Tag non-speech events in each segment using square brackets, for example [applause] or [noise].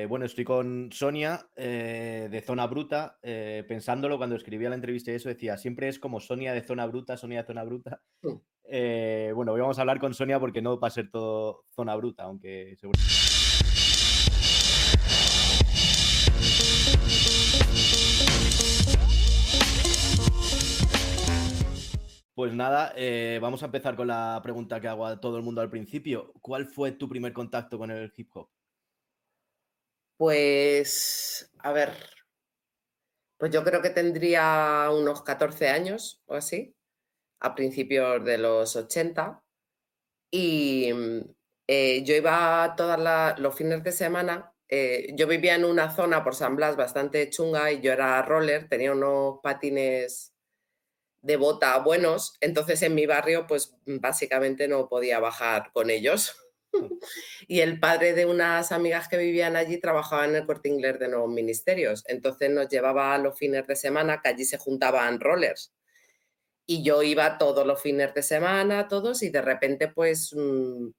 Eh, bueno, estoy con Sonia eh, de Zona Bruta. Eh, pensándolo cuando escribía la entrevista y eso, decía, siempre es como Sonia de Zona Bruta, Sonia de Zona Bruta. Mm. bueno, hoy vamos a hablar con Sonia porque no va a ser todo Zona Bruta, aunque seguro. Pues nada, vamos a empezar con la pregunta que hago a todo el mundo al principio. ¿Cuál fue tu primer contacto con el hip hop? Pues, a ver, pues yo creo que tendría unos 14 años o así, a principios de los 80. Y mm, eh, yo iba todos los fines de semana. eh, yo vivía en una zona por San Blas bastante chunga y yo era roller, tenía unos patines de bota buenos, entonces en mi barrio pues básicamente no podía bajar con ellos. Y el padre de unas amigas que vivían allí trabajaba en el corte inglés de nuevos ministerios. Entonces nos llevaba a los fines de semana, que allí se juntaban rollers. Y yo iba todos los fines de semana, todos, y de repente, pues, mm,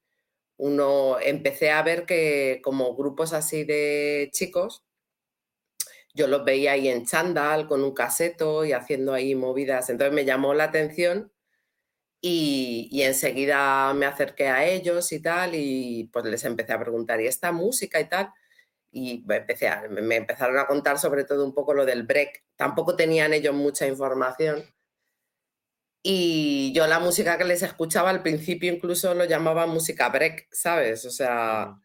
uno empecé a ver que como grupos así de chicos, yo los veía ahí en chándal con un caseto y haciendo ahí movidas. Entonces me llamó la atención y, enseguida me acerqué a ellos y tal, y pues les empecé a preguntar, ¿y esta música y tal? Y empecé me empezaron a contar sobre todo un poco lo del break. Tampoco tenían ellos mucha información. Y yo la música que les escuchaba al principio incluso lo llamaba música break, ¿sabes? O sea,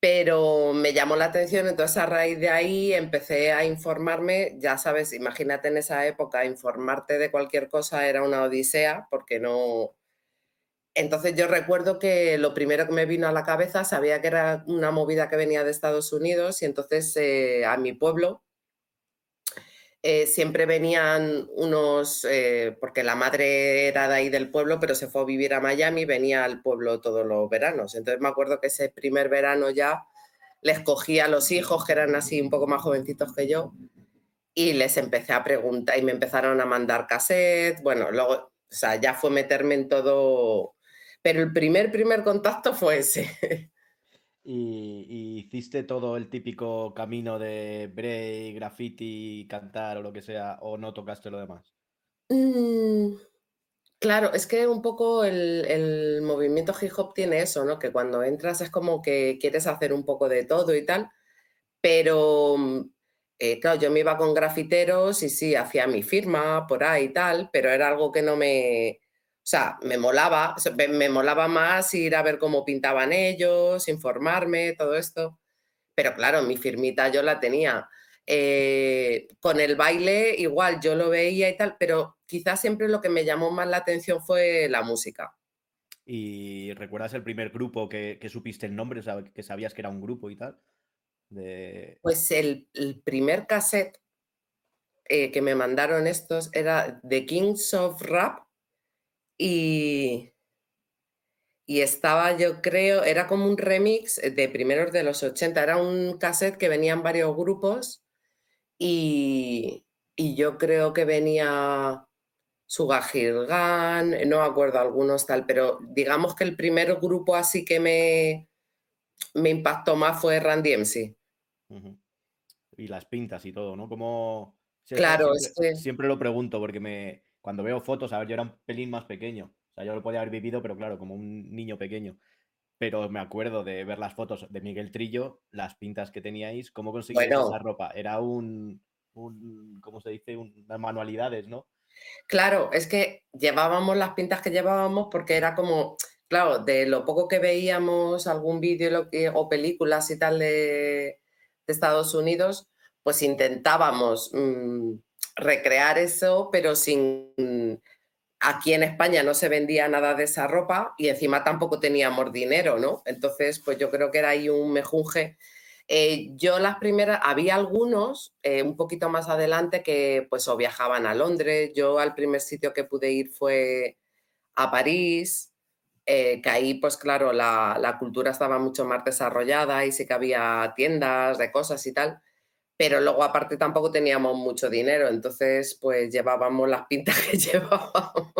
pero me llamó la atención, entonces a raíz de ahí empecé a informarme, ya sabes, imagínate en esa época, informarte de cualquier cosa era una odisea, porque no... Entonces yo recuerdo que lo primero que me vino a la cabeza, sabía que era una movida que venía de Estados Unidos y entonces eh, a mi pueblo eh, siempre venían unos, eh, porque la madre era de ahí del pueblo, pero se fue a vivir a Miami, venía al pueblo todos los veranos. Entonces me acuerdo que ese primer verano ya les cogí a los hijos, que eran así un poco más jovencitos que yo, y les empecé a preguntar y me empezaron a mandar cassette. Bueno, luego, o sea, ya fue meterme en todo, pero el primer, primer contacto fue ese. [laughs] y, hiciste todo el típico camino de break, graffiti, cantar o lo que sea, o no tocaste lo demás? Mm, claro, es que un poco el, movimiento hip hop tiene eso, ¿no? Que cuando entras es como que quieres hacer un poco de todo y tal, pero mm, eh, claro, yo me iba con grafiteros y sí, hacía mi firma por ahí y tal, pero era algo que no me, o sea, me molaba, me molaba más ir a ver cómo pintaban ellos, informarme, todo esto. Pero claro, mi firmita yo la tenía. Eh, con el baile igual yo lo veía y tal, pero quizás siempre lo que me llamó más la atención fue la música. ¿Y recuerdas el primer grupo que, supiste el nombre, que sabías que era un grupo y tal? Pues el, primer cassette eh, que me mandaron estos era The Kings of Rap y, y estaba, yo creo, era como un remix de primeros de los 80, era un cassette que venían varios grupos y, yo creo que venía Sugahirgan, no me acuerdo algunos tal, pero digamos que el primer grupo así que me, me impactó más fue Randy MC. Y las pintas y todo, ¿no? Como... Claro, siempre, siempre lo pregunto porque me, cuando veo fotos, a ver, yo era un pelín más pequeño. O sea, yo lo podía haber vivido, pero claro, como un niño pequeño. Pero me acuerdo de ver las fotos de Miguel Trillo, las pintas que teníais, cómo conseguíais esa ropa. Era un, un, ¿cómo se dice? unas manualidades, ¿no? Claro, es que llevábamos las pintas que llevábamos porque era como, claro, de lo poco que veíamos algún vídeo o películas y tal de, Estados Unidos, pues intentábamos mm, recrear eso, pero sin... Aquí en España no se vendía nada de esa ropa y encima tampoco teníamos dinero, ¿no? Entonces, pues yo creo que era ahí un mejunje. Eh, yo las primeras, había algunos eh, un poquito más adelante que pues o viajaban a Londres. Yo al primer sitio que pude ir fue a París, eh, que ahí pues claro, la, la, cultura estaba mucho más desarrollada y sí que había tiendas de cosas y tal pero luego aparte tampoco teníamos mucho dinero, entonces pues llevábamos las pintas que [laughs] llevábamos.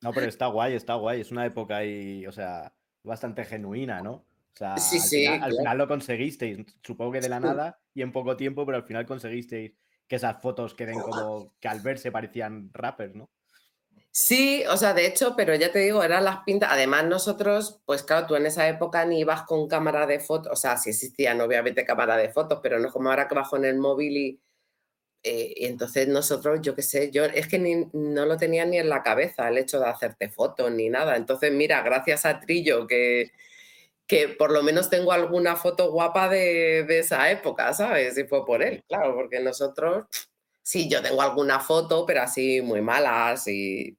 No, pero está guay, está guay, es una época ahí, o sea, bastante genuina, ¿no? sea, Sí, al, sí, final, al final lo conseguisteis, supongo que de la nada y en poco tiempo, pero al final conseguisteis que esas fotos queden como que al verse parecían rappers, ¿no? Sí, o sea, de hecho, pero ya te digo, eran las pintas. Además, nosotros, pues claro, tú en esa época ni ibas con cámara de fotos, o sea, sí existían obviamente cámara de fotos, pero no como ahora que bajo en el móvil y, eh, y entonces nosotros, yo qué sé, yo es que ni, no lo tenía ni en la cabeza el hecho de hacerte fotos ni nada. Entonces, mira, gracias a Trillo que, que por lo menos tengo alguna foto guapa de, de esa época, ¿sabes? Y fue por él, claro, porque nosotros, sí, yo tengo alguna foto, pero así muy malas y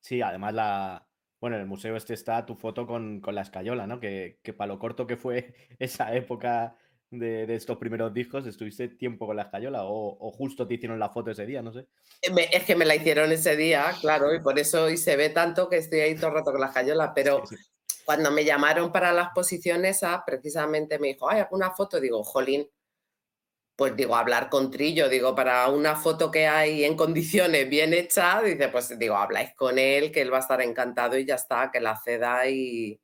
Sí, además la... Bueno, en el museo este está tu foto con, con la escayola, ¿no? Que, que para lo corto que fue [laughs] esa época de, de estos primeros discos, ¿estuviste tiempo con la escayola? O, o justo te hicieron la foto ese día? No sé. Eh, es que me la hicieron ese día, claro, y por eso hoy se ve tanto que estoy ahí todo el rato con las cayolas, pero Sí, sí. cuando me llamaron para la exposición esa, precisamente me dijo, ay, ¿alguna foto? Digo, jolín, pues digo, hablar con Trillo, digo, para una foto que hay en condiciones bien hecha, dice, pues digo, habláis con él, que él va a estar encantado y ya está, que la ceda y,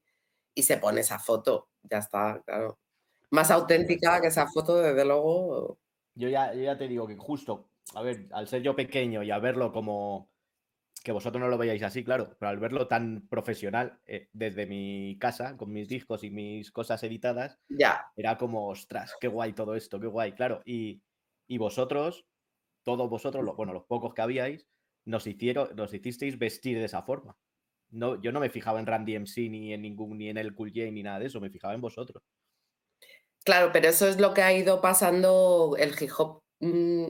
y se pone esa foto, ya está, claro. Más auténtica que esa foto, desde luego. Yo ya, yo ya te digo que justo, a ver, al ser yo pequeño y a verlo como que vosotros no lo veáis así, claro, pero al verlo tan profesional eh, desde mi casa, con mis discos y mis cosas editadas, Ya, era como, ostras, qué guay todo esto, qué guay, claro. Y, y vosotros, todos vosotros, lo- bueno, los pocos que habíais, nos hicieron, nos hicisteis vestir de esa forma. No, yo no me fijaba en Randy MC ni en ningún, ni en el Cool J ni nada de eso, me fijaba en vosotros. Claro, pero eso es lo que ha ido pasando el hip hop. mm,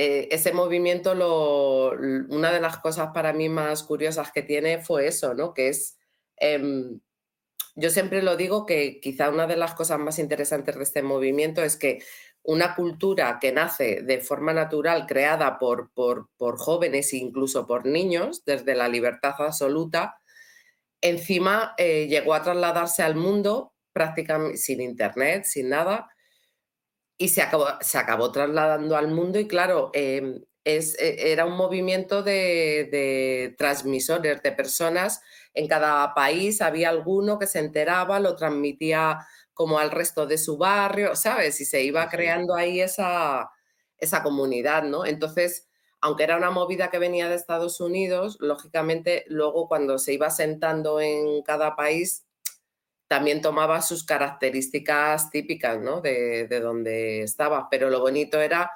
eh, ese movimiento, lo, una de las cosas para mí más curiosas que tiene fue eso, ¿no? Que es, em, yo siempre lo digo que quizá una de las cosas más interesantes de este movimiento es que una cultura que nace de forma natural, creada por, por, por jóvenes e incluso por niños, desde la libertad absoluta, encima eh, llegó a trasladarse al mundo prácticamente sin internet, sin nada, y se acabó, se acabó trasladando al mundo y claro, eh, es, eh, era un movimiento de, de transmisores, de personas. En cada país había alguno que se enteraba, lo transmitía como al resto de su barrio, ¿sabes? Y se iba creando ahí esa, esa comunidad, ¿no? Entonces, aunque era una movida que venía de Estados Unidos, lógicamente luego cuando se iba sentando en cada país, también tomaba sus características típicas, ¿no? De, de donde estaba. Pero lo bonito era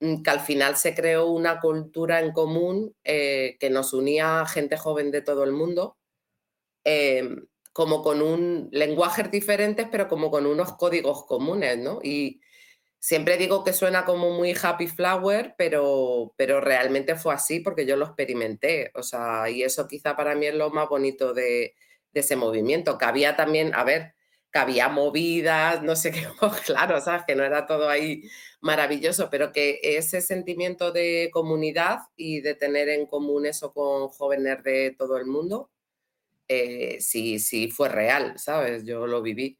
mm, que al final se creó una cultura en común eh, que nos unía a gente joven de todo el mundo, eh, como con un lenguajes diferentes, pero como con unos códigos comunes, ¿no? Y siempre digo que suena como muy happy flower, pero, pero realmente fue así porque yo lo experimenté. O sea, y eso quizá para mí es lo más bonito de, de ese movimiento, que había también, a ver, que había movidas, no sé qué, pues [laughs] claro, ¿sabes? Que no era todo ahí maravilloso, pero que ese sentimiento de comunidad y de tener en común eso con jóvenes de todo el mundo, eh, sí, sí fue real, ¿sabes? Yo lo viví.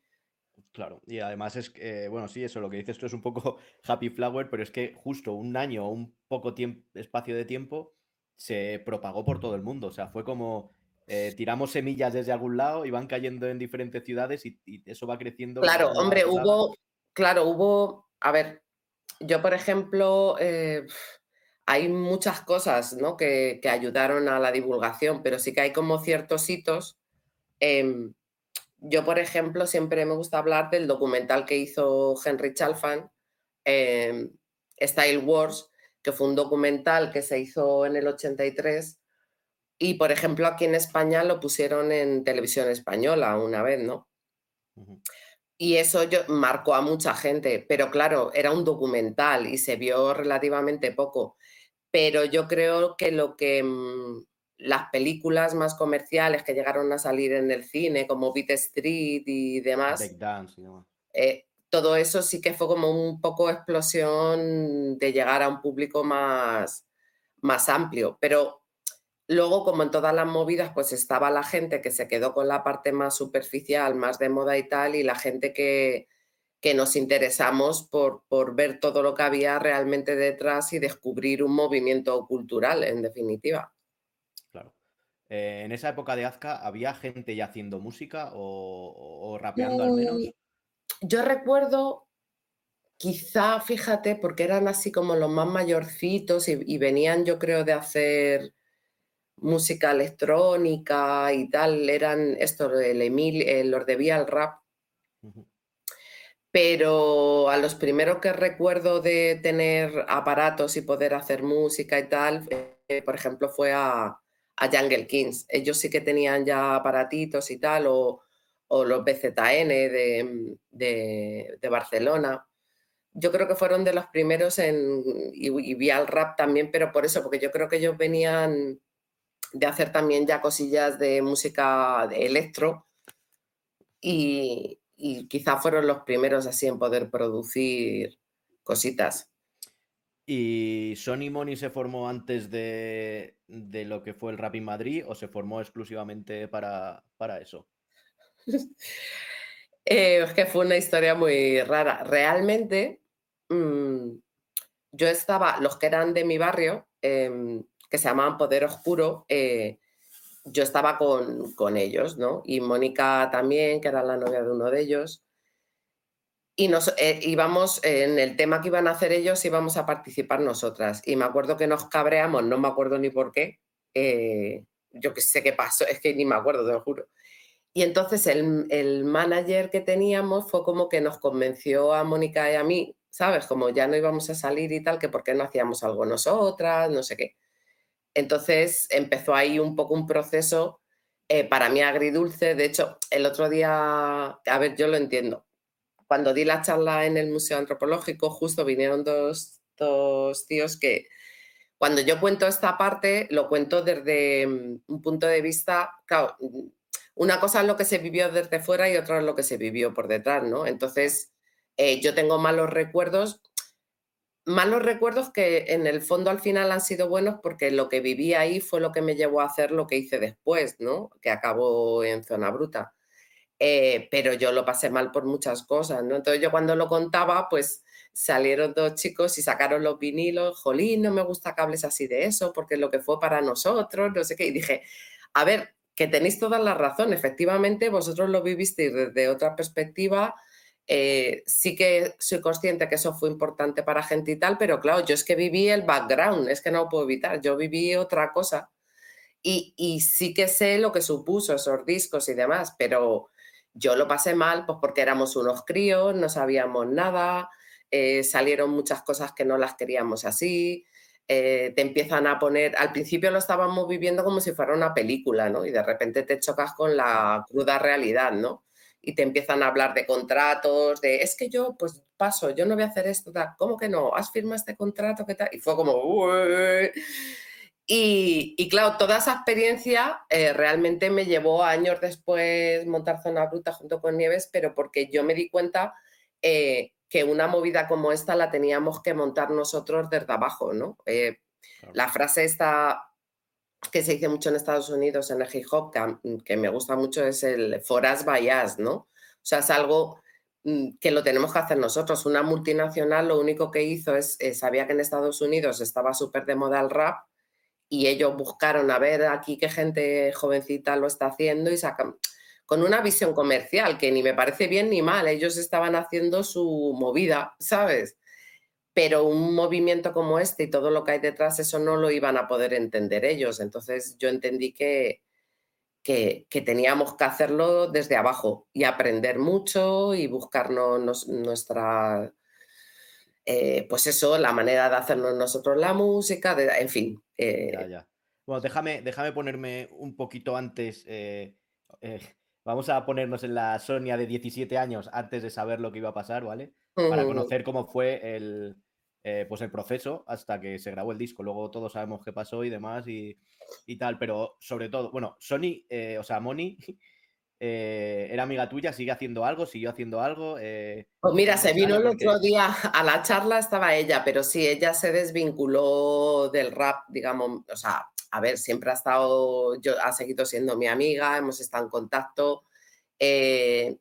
Claro, y además es que, eh, bueno, sí, eso, lo que dices tú es un poco [laughs] happy flower, pero es que justo un año o un poco tiempo, espacio de tiempo se propagó por todo el mundo. O sea, fue como eh, tiramos semillas desde algún lado y van cayendo en diferentes ciudades y, y eso va creciendo. Claro, hombre, hubo, claro, hubo, a ver, yo por ejemplo, eh, hay muchas cosas, ¿no? que, que ayudaron a la divulgación, pero sí que hay como ciertos hitos. em, yo, por ejemplo, siempre me gusta hablar del documental que hizo Henry Chalfant, em, Style Wars, que fue un documental que se hizo en el 83 y, por ejemplo, aquí en España lo pusieron en televisión española una vez, ¿no? Y eso yo, marcó a mucha gente, pero claro, era un documental y se vio relativamente poco. Pero yo creo que lo que mm, las películas más comerciales que llegaron a salir en el cine, como Beat Street y demás, Breakdance y demás. eh, todo eso sí que fue como un poco explosión de llegar a un público más, más amplio. Pero luego, como en todas las movidas, pues estaba la gente que se quedó con la parte más superficial, más de moda y tal, y la gente que, que nos interesamos por, por ver todo lo que había realmente detrás y descubrir un movimiento cultural, en definitiva. Claro. eh, en esa época de Azka, ¿había gente ya haciendo música o, rapeando al menos? Mm, yo recuerdo, quizá, fíjate, porque eran así como los más mayorcitos y, venían, yo creo, de hacer música electrónica y tal, eran esto, el Emil, los debía el rap. Pero a los primeros que recuerdo de tener aparatos y poder hacer música y tal, eh, por ejemplo, fue a, a Jungle Kings. Ellos sí que tenían ya aparatitos y tal, o, los BZN de, de, Barcelona. Yo creo que fueron de los primeros en, y, y vi al rap también, pero por eso, porque yo creo que ellos venían de hacer también ya cosillas de música de electro y, y quizá fueron los primeros así en poder producir cositas. ¿Y Sony Money se formó antes de, lo que fue el Rap in Madrid o se formó exclusivamente para, eso? [laughs] Eh, es que fue una historia muy rara. Realmente, mm, yo estaba, los que eran de mi barrio, em, que se llamaban Poder Oscuro, eh, yo estaba con, con, ellos, ¿no? Y Mónica también, que era la novia de uno de ellos. Y nos eh, íbamos en el tema que iban a hacer ellos íbamos a participar nosotras. Y me acuerdo que nos cabreamos no me acuerdo ni por qué eh, yo que sé qué pasó es que ni me acuerdo te lo juro. Y entonces el, el, manager que teníamos fue como que nos convenció a Mónica y a mí sabes como ya no íbamos a salir y tal que por qué no hacíamos algo nosotras no sé qué entonces empezó ahí un poco un proceso eh, para mí agridulce de hecho el otro día a ver yo lo entiendo cuando di la charla en el Museo Antropológico, justo vinieron dos, tíos que cuando yo cuento esta parte, lo cuento desde mm, un punto de vista, claro, mm, una cosa es lo que se vivió desde fuera y otra es lo que se vivió por detrás, ¿no? Entonces, eh, yo tengo malos recuerdos, malos recuerdos que en el fondo al final han sido buenos porque lo que viví ahí fue lo que me llevó a hacer lo que hice después, ¿no? Que acabó en Zona Bruta. Eh, pero yo lo pasé mal por muchas cosas, ¿no? Entonces yo cuando lo contaba, pues salieron dos chicos y sacaron los vinilos, jolín, no me gusta que hables así de eso, porque es lo que fue para nosotros, no sé qué, y dije, a ver, que tenéis toda la razón, efectivamente vosotros lo vivisteis desde otra perspectiva, eh, sí que soy consciente que eso fue importante para gente y tal, pero claro, yo es que viví el background, es que no lo puedo evitar, yo viví otra cosa y, sí que sé lo que supuso esos discos y demás, pero yo lo pasé mal, pues porque éramos unos críos, no sabíamos nada, eh, salieron muchas cosas que no las queríamos así, eh, te empiezan a poner, al principio lo estábamos viviendo como si fuera una película, ¿no? Y de repente te chocas con la cruda realidad, ¿no? Y te empiezan a hablar de contratos, de, es que yo, pues paso, yo no voy a hacer esto, ¿cómo que no? ¿Has firmado este contrato? ¿Qué tal? Y fue como, Uy". Y, claro, toda esa experiencia eh, realmente me llevó años después montar Zona Bruta junto con Nieves, pero porque yo me di cuenta eh, que una movida como esta la teníamos que montar nosotros desde abajo, ¿no? Eh, la frase esta que se dice mucho en Estados Unidos en el hip hop, que, me gusta mucho, es el foras bias, ¿no? O sea, es algo mm, que lo tenemos que hacer nosotros. Una multinacional lo único que hizo es, sabía que en Estados Unidos estaba súper de moda el rap, y ellos buscaron a ver aquí qué gente jovencita lo está haciendo y sacan con una visión comercial que ni me parece bien ni mal, ellos estaban haciendo su movida, ¿sabes? Pero un movimiento como este y todo lo que hay detrás, eso no lo iban a poder entender ellos. Entonces yo entendí que, que, teníamos que hacerlo desde abajo y aprender mucho y buscarnos nuestra, eh, pues eso, la manera de hacernos nosotros la música, en fin. Eh bueno, déjame, déjame ponerme un poquito antes. Eh, vamos a ponernos en la Sonia de 17 años antes de saber lo que iba a pasar, ¿vale? Para conocer cómo fue el, pues el proceso hasta que se grabó el disco. Luego todos sabemos qué pasó y demás y, y tal, pero sobre todo, bueno, Sony, o sea, Moni [laughs] eh, era amiga tuya, sigue haciendo algo, siguió haciendo algo. Eh, pues mira, se vino el otro día a la charla, estaba ella, pero sí, ella se desvinculó del rap, digamos, o sea, a ver, siempre ha estado, yo, ha seguido siendo mi amiga, hemos estado en contacto. Eh,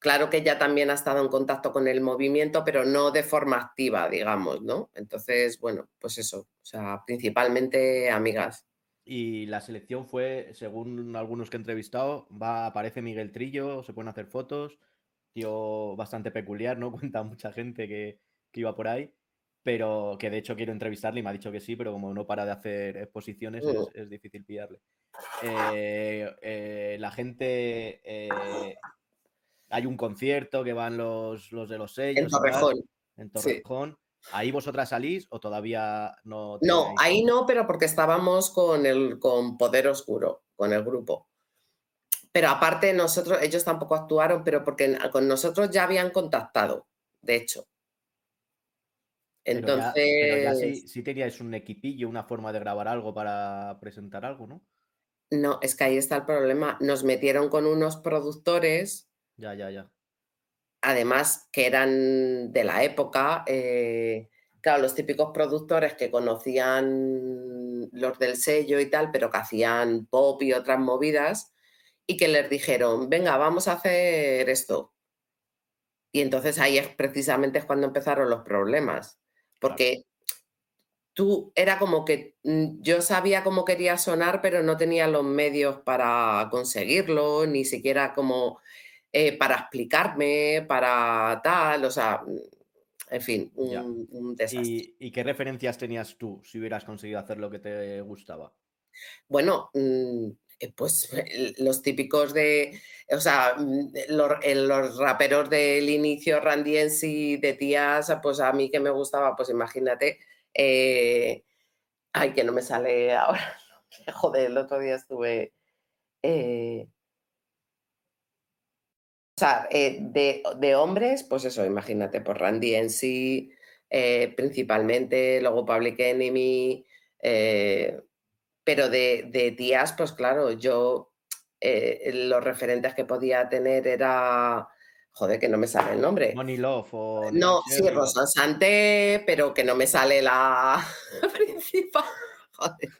claro que ella también ha estado en contacto con el movimiento, pero no de forma activa, digamos, ¿no? Entonces, bueno, pues eso, o sea, principalmente amigas. y la selección fue, según algunos que he entrevistado, va, aparece Miguel Trillo, se pueden hacer fotos, tío bastante peculiar, ¿no? [laughs] Cuenta mucha gente que, iba por ahí, pero que de hecho quiero entrevistarle y me ha dicho que sí, pero como no para de hacer exposiciones es, mm. difícil pillarle. Eh, eh, la gente, eh, hay un concierto que van los, los de los sellos. En Torrejón. en Torrejón. ¿Ahí vosotras salís o todavía no? No, ahí no, pero porque estábamos con el con Poder Oscuro, con el grupo. Pero aparte nosotros, ellos tampoco actuaron, pero porque con nosotros ya habían contactado, de hecho. Entonces. Pero ya, sí, teníais un equipillo, una forma de grabar algo para presentar algo, ¿no? No, es que ahí está el problema. Nos metieron con unos productores. Ya, ya, ya además que eran de la época, eh, claro, los típicos productores que conocían los del sello y tal, pero que hacían pop y otras movidas, y que les dijeron, venga, vamos a hacer esto. Y entonces ahí es precisamente cuando empezaron los problemas, porque tú era como que mm, yo sabía cómo quería sonar, pero no tenía los medios para conseguirlo, ni siquiera como eh, para explicarme, para tal, o sea, mm, en fin, un, desastre. ¿Y, qué referencias tenías tú si hubieras conseguido hacer lo que te gustaba? Bueno, mm, eh, pues [laughs] los típicos de, o sea, mm, los, raperos del inicio, Randy y de tías, pues a mí que me gustaba, pues imagínate, eh, ay, que no me sale ahora, [laughs] joder, el otro día estuve... sea, eh, de, hombres, pues eso, imagínate, por Randy en sí, eh, principalmente, luego Public Enemy, eh, pero de, tías, pues claro, yo los referentes que podía tener era, joder, que no me sale el nombre. Money Love o... No, sí, Rosa Sante, pero que no me sale la [laughs] principal. Joder.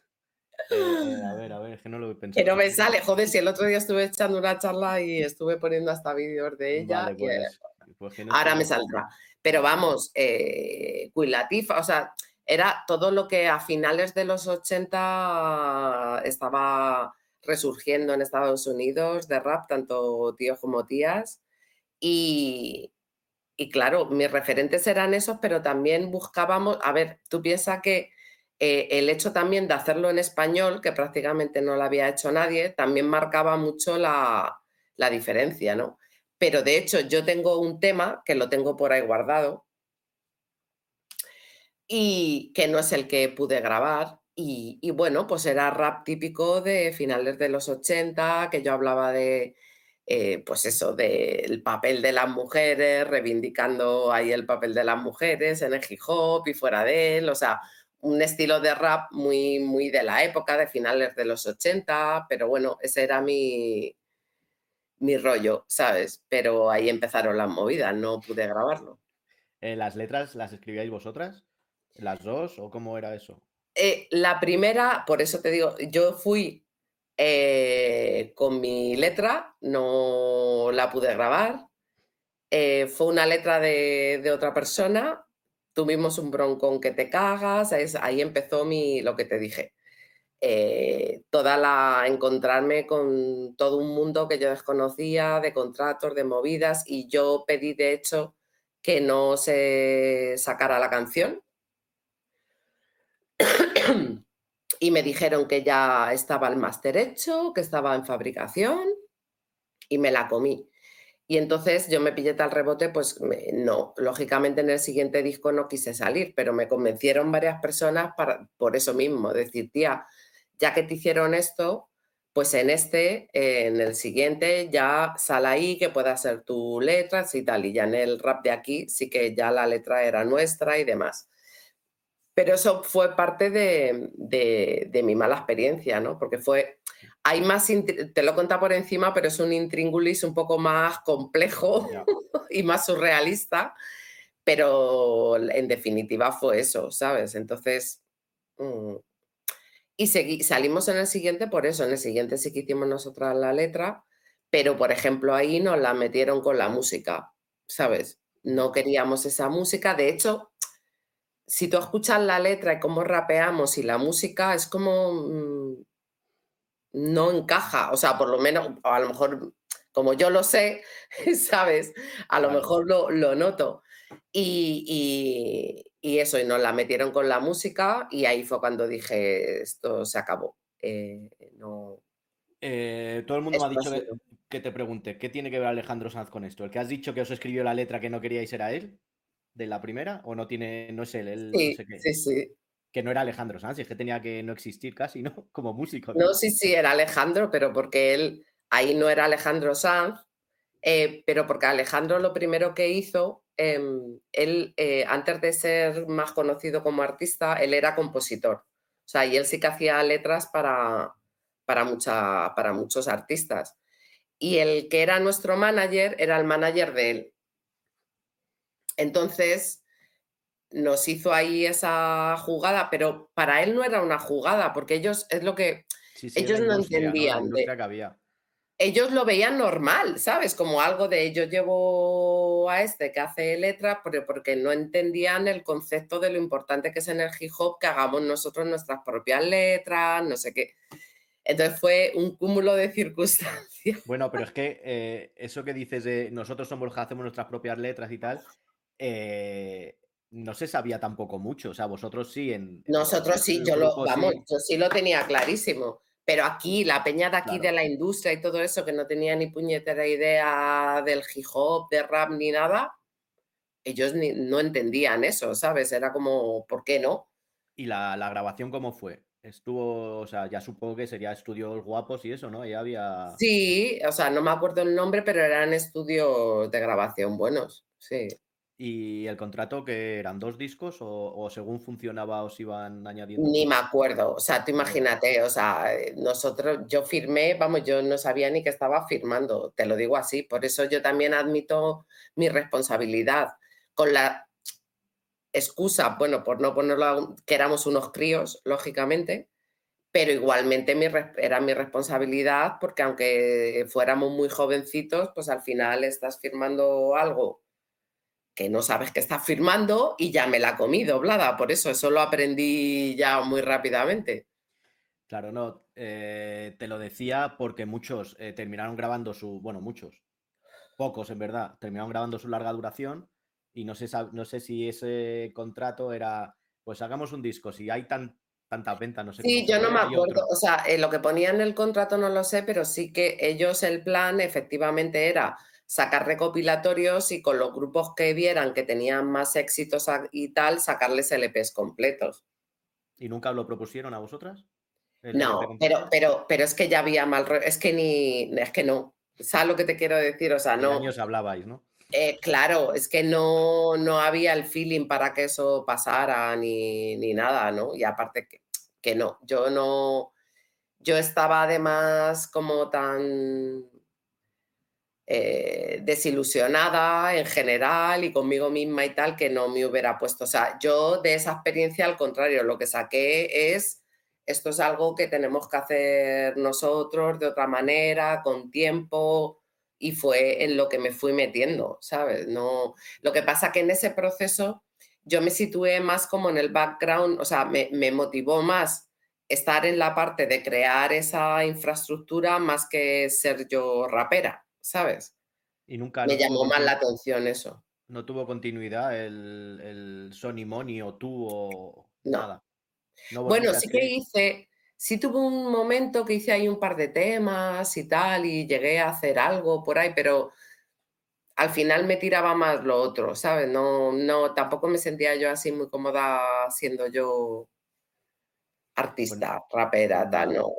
Eh, a ver, a ver, es que no lo he pensado. Que no me sale, joder, si el otro día estuve echando una charla y estuve poniendo hasta vídeos de ella. Pues, pues ahora me saldrá. Pero vamos, eh, o sea, era todo lo que a finales de los 80 estaba resurgiendo en Estados Unidos de rap, tanto tíos como tías. Y, y claro, mis referentes eran esos, pero también buscábamos, a ver, tú piensas que eh, el hecho también de hacerlo en español, que prácticamente no lo había hecho nadie, también marcaba mucho la, diferencia, ¿no? Pero de hecho yo tengo un tema que lo tengo por ahí guardado y que no es el que pude grabar. Y, bueno, pues era rap típico de finales de los 80, que yo hablaba de, eh, pues eso, del papel de las mujeres, reivindicando ahí el papel de las mujeres en el hip hop y fuera de él, o sea, un estilo de rap muy, muy de la época, de finales de los 80, pero bueno, ese era mi, mi rollo, ¿sabes? Pero ahí empezaron las movidas, no pude grabarlo. Eh, ¿Las letras las escribíais vosotras? ¿Las dos o cómo era eso? Eh, la primera, por eso te digo, yo fui eh, con mi letra, no la pude grabar. fue una letra de, de otra persona tuvimos un broncón que te cagas, ahí empezó mi, lo que te dije. Eh, toda la encontrarme con todo un mundo que yo desconocía de contratos, de movidas y yo pedí de hecho que no se sacara la canción y me dijeron que ya estaba el máster hecho, que estaba en fabricación y me la comí. Y entonces yo me pillé tal rebote, pues no, lógicamente en el siguiente disco no quise salir, pero me convencieron varias personas para, por eso mismo, decir, tía, ya que te hicieron esto, pues en este, en el siguiente ya sal ahí, que pueda ser tu letra y tal, y ya en el rap de aquí sí que ya la letra era nuestra y demás. Pero eso fue parte de, de mi mala experiencia, ¿no? Porque fue hay más, te lo he por encima, pero es un intríngulis un poco más complejo [laughs] y más surrealista, pero en definitiva fue eso, ¿sabes? Entonces, mm, y salimos en el siguiente por eso, en el siguiente sí que hicimos nosotras la letra, pero por ejemplo ahí nos la metieron con la música, ¿sabes? No queríamos esa música, de hecho, si tú escuchas la letra y cómo rapeamos y la música, es como... Mm, no encaja, o sea, por lo menos, a lo mejor, como yo lo sé, [laughs] ¿sabes? A lo mejor lo, noto. Y, eso, y nos la metieron con la música y ahí fue cuando dije, esto se acabó. Eh, no... Eh, todo el mundo me ha dicho que, te pregunte, ¿qué tiene que ver Alejandro Sanz con esto? ¿El que has dicho que os escribió la letra que no queríais era él? ¿De la primera? ¿O no tiene, no es él? sí, sí, sí que no era Alejandro Sanz, es que tenía que no existir casi, ¿no? [laughs] Como músico. ¿no? sí, sí, era Alejandro, pero porque él, ahí no era Alejandro Sanz, eh, pero porque Alejandro lo primero que hizo, em, él, eh, antes de ser más conocido como artista, él era compositor. O sea, y él sí que hacía letras para, para, para muchos artistas. Y el que era nuestro manager era el manager de él. Entonces, nos hizo ahí esa jugada, pero para él no era una jugada, porque ellos es lo que ellos no entendían. ellos lo veían normal, ¿sabes? Como algo de yo llevo a este que hace letra, pero porque no entendían el concepto de lo importante que es en el hip hop que hagamos nosotros nuestras propias letras, no sé qué. Entonces fue un cúmulo de [laughs] circunstancias. Bueno, pero es que eh, eso que dices de nosotros somos los que hacemos nuestras propias letras y tal, eh, no se sabía tampoco mucho. O sea, vosotros sí en. Nosotros sí, yo lo, vamos, yo sí lo tenía clarísimo. Pero aquí, la peña de aquí de la industria y todo eso, que no tenía ni puñetera idea del hip hop, de rap ni nada, ellos no entendían eso, ¿sabes? Era como, ¿por qué no? ¿Y la, grabación cómo fue? Estuvo, o sea, ya supongo que sería estudios guapos y eso, ¿no? Ya había. Sí, o sea, no me acuerdo el nombre, pero eran estudios de grabación buenos, sí. ¿Y el contrato que eran dos discos o, según funcionaba os iban añadiendo? Ni me acuerdo, o sea, tú imagínate, o sea, eh, nosotros, yo firmé, vamos, yo no sabía ni que estaba firmando, te lo digo así, por eso yo también admito mi responsabilidad con la excusa, bueno, por no ponerlo, que éramos unos críos, lógicamente, pero igualmente mi, era mi responsabilidad porque aunque fuéramos muy jovencitos, pues al final estás firmando algo que no sabes que estás firmando y ya me la comí doblada. Por eso, eso lo aprendí ya muy rápidamente. Claro, no, eh, te lo decía porque muchos eh, terminaron grabando su, bueno, muchos, pocos en verdad, terminaron grabando su larga duración y no sé, no sé si ese contrato era, pues hagamos un disco, si hay tan, tanta venta, no sé. Sí, yo no me acuerdo, o sea, eh, lo que ponía en el contrato no lo sé, pero sí que ellos el plan efectivamente era sacar recopilatorios y con los grupos que vieran que tenían más éxitos y tal, sacarles LPs completos. ¿Y nunca lo propusieron a vosotras? No, pero, pero, pero es que ya había mal, es que ni, es que no, ¿sabes lo que te quiero decir? O sea, no. años hablabais, ¿no? Eh, claro, es que no, no había el feeling para que eso pasara ni, ni nada, ¿no? Y aparte que, que no, yo no, yo estaba además como tan eh, desilusionada en general y conmigo misma y tal, que no me hubiera puesto. O sea, yo de esa experiencia, al contrario, lo que saqué es, esto es algo que tenemos que hacer nosotros de otra manera, con tiempo, y fue en lo que me fui metiendo, ¿sabes? No, lo que pasa que en ese proceso yo me situé más como en el background, o sea, me, me motivó más estar en la parte de crear esa infraestructura más que ser yo rapera. ¿Sabes? Y nunca. Me llamó más la atención eso. ¿No tuvo continuidad el, el Sony Money o tú o nada? bueno, sí que hice, sí tuve un momento que hice ahí un par de temas y tal, y llegué a hacer algo por ahí, pero al final me tiraba más lo otro, ¿sabes? No, no, tampoco me sentía yo así muy cómoda siendo yo artista, rapera, tal, no.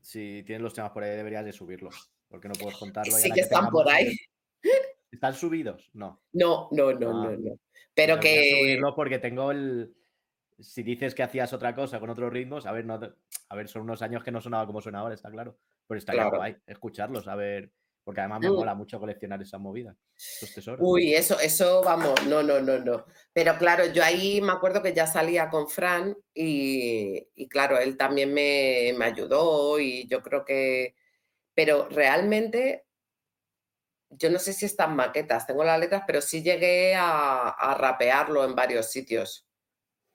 Si tienes los temas por ahí, deberías de subirlos porque no puedes contarlo. Sí que, están por ahí. ¿Están subidos? No. No, no, no, no, ah. no. Pero que. subirlo porque tengo el. Si dices que hacías otra cosa con otros ritmos, a ver, no, a ver, son unos años que no sonaba como suena ahora, está claro. Pero estaría claro. guay escucharlos, a ver. Porque además me mm. mola mucho coleccionar esas movidas, esos tesoros. Uy, eso, eso, vamos, no, no, no, no. Pero claro, yo ahí me acuerdo que ya salía con Fran y, y claro, él también me, me ayudó y yo creo que, pero realmente yo no sé si están maquetas, tengo las letras, pero sí llegué a, rapearlo en varios sitios.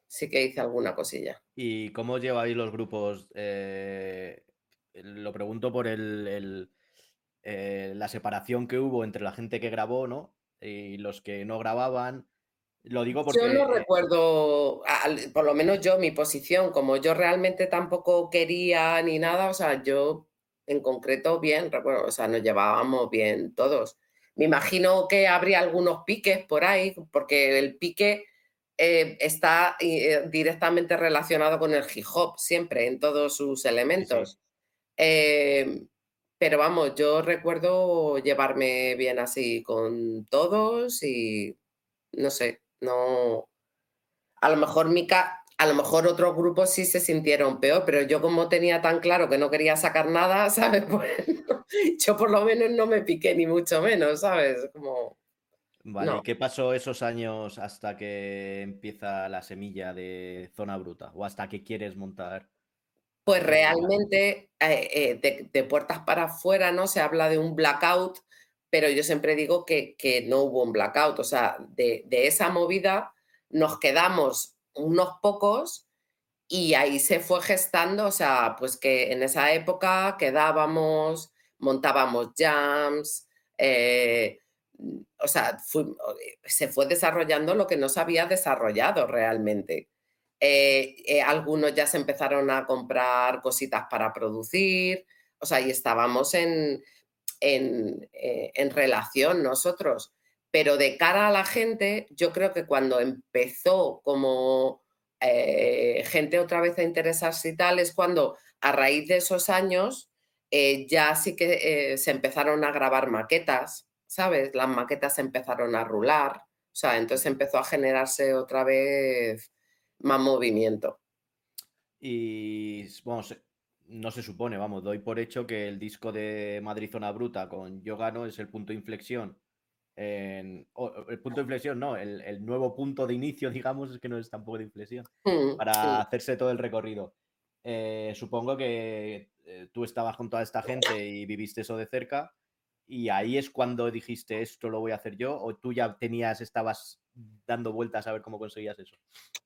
Sí que hice alguna cosilla. ¿Y cómo lleváis los grupos? Eh, lo pregunto por el, eh, la separación que hubo entre la gente que grabó, ¿no? Y los que no grababan. Lo digo porque. Yo no recuerdo, por lo menos yo, mi posición, como yo realmente tampoco quería ni nada, o sea, yo en concreto bien, recuerdo, o sea, nos llevábamos bien todos. Me imagino que habría algunos piques por ahí, porque el pique eh, está eh, directamente relacionado con el hip hop, siempre, en todos sus elementos. Em, pero vamos, yo recuerdo llevarme bien así con todos y no sé, no. A lo mejor Mica, a lo mejor otros grupos sí se sintieron peor, pero yo como tenía tan claro que no quería sacar nada, [laughs] ¿sabes? Pues, yo por lo menos no me piqué ni mucho menos, ¿sabes? Como Vale, ¿qué pasó esos años hasta que empieza la semilla de zona bruta o hasta que quieres montar? Pues realmente eh, eh, de, puertas para afuera no se habla de un blackout, pero yo siempre digo que, no hubo un blackout, o sea, de, de, esa movida nos quedamos unos pocos y ahí se fue gestando, o sea, pues que en esa época quedábamos, montábamos jams, eh, o sea, se fue desarrollando lo que no se había desarrollado realmente. Eh, eh, algunos ya se empezaron a comprar cositas para producir, o sea, y estábamos en, en, en relación nosotros. Pero de cara a la gente, yo creo que cuando empezó como gente otra vez a interesarse y tal, es cuando a raíz de esos años ya sí que se empezaron a grabar maquetas ¿sabes? Las maquetas empezaron a rular, o sea, entonces empezó a generarse otra vez más movimiento. Y bueno, no se supone, vamos, doy por hecho que el disco de Madrid Zona Bruta con Yo Gano es el punto de inflexión. El punto de inflexión, no, el, nuevo punto de inicio, [laughs] digamos, es que no es tampoco de inflexión, mm, para hacerse todo el recorrido. Eh, supongo que eh, tú estabas con toda esta gente y viviste eso de cerca y ahí es cuando dijiste esto lo voy a hacer yo o tú ya tenías, estabas dando vueltas a ver cómo conseguías eso?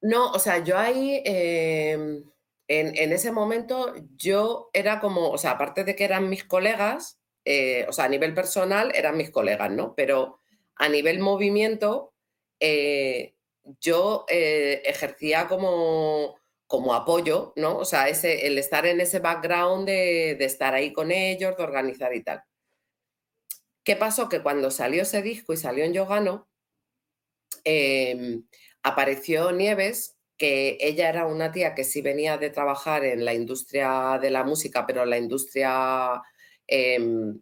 No, o sea, yo ahí, em, en, ese momento, yo era como, o sea, aparte de que eran mis colegas, eh, o sea, a nivel personal eran mis colegas, ¿no? Pero a nivel movimiento, eh, yo eh, ejercía como, como apoyo, ¿no? O sea, ese, el estar en ese background de, de estar ahí con ellos, de organizar y tal. ¿Qué pasó? Que cuando salió ese disco y salió en Yogano, em, apareció Nieves, que ella era una tía que sí venía de trabajar en la industria de la música, pero en la industria em,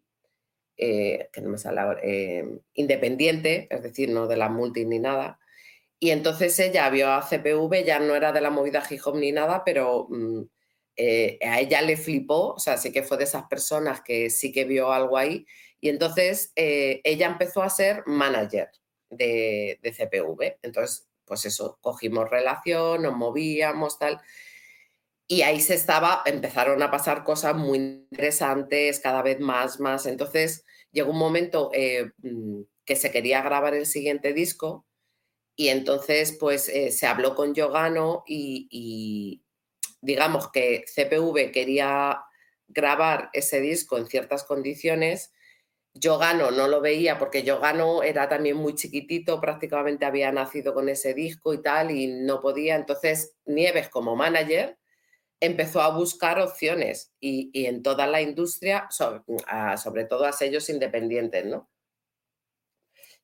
eh, que no me sale em, independiente, es decir, no de la multi ni nada. Y entonces ella vio a CPV, ya no era de la movida hip hop ni nada, pero mm, eh, a ella le flipó, o sea, sí que fue de esas personas que sí que vio algo ahí y entonces eh, ella empezó a ser manager de, CPV. Entonces, pues eso, cogimos relación, nos movíamos, tal. Y ahí se estaba, empezaron a pasar cosas muy interesantes, cada vez más, más. Entonces llegó un momento eh, mm, que se quería grabar el siguiente disco y entonces pues eh, se habló con Yogano y, y, digamos que CPV quería grabar ese disco en ciertas condiciones yo gano, no lo veía porque yo gano, era también muy chiquitito, prácticamente había nacido con ese disco y tal, y no podía. Entonces, Nieves, como manager, empezó a buscar opciones y, en toda la industria, sobre, todo a sellos independientes, ¿no?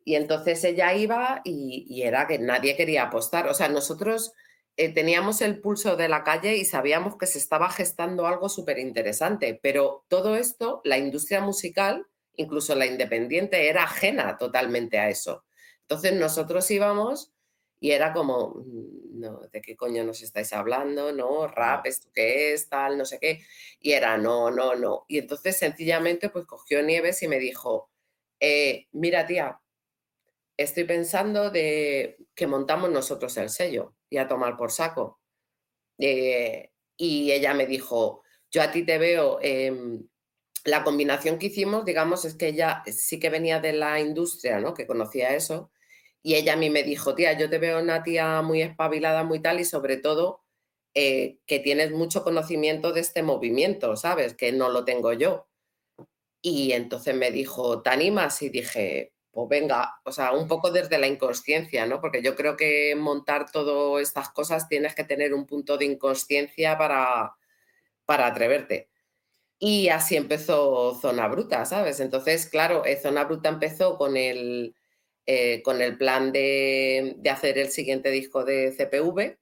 Y entonces ella iba y, era que nadie quería apostar. O sea, nosotros eh, teníamos el pulso de la calle y sabíamos que se estaba gestando algo súper interesante, pero todo esto, la industria musical, incluso la independiente era ajena totalmente a eso. Entonces nosotros íbamos y era como, mm, no, ¿de qué coño nos estáis hablando? No, rap, ¿esto qué es? Tal, no sé qué. Y era, no, no, no. Y entonces sencillamente pues cogió Nieves y me dijo, eh, mira tía, estoy pensando de que montamos nosotros el sello y a tomar por saco. Eh, y ella me dijo, yo a ti te veo la combinación que hicimos, digamos, es que ella sí que venía de la industria, ¿no? Que conocía eso. Y ella a mí me dijo, tía, yo te veo una tía muy espabilada, muy tal, y sobre todo eh, que tienes mucho conocimiento de este movimiento, ¿sabes? Que no lo tengo yo. Y entonces me dijo, ¿te animas? Y dije, pues venga, o sea, un poco desde la inconsciencia, ¿no? Porque yo creo que montar todas estas cosas tienes que tener un punto de inconsciencia para, para atreverte. Y así empezó Zona Bruta, ¿sabes? Entonces, claro, eh, Zona Bruta empezó con el, eh, con el plan de, de, hacer el siguiente disco de CPV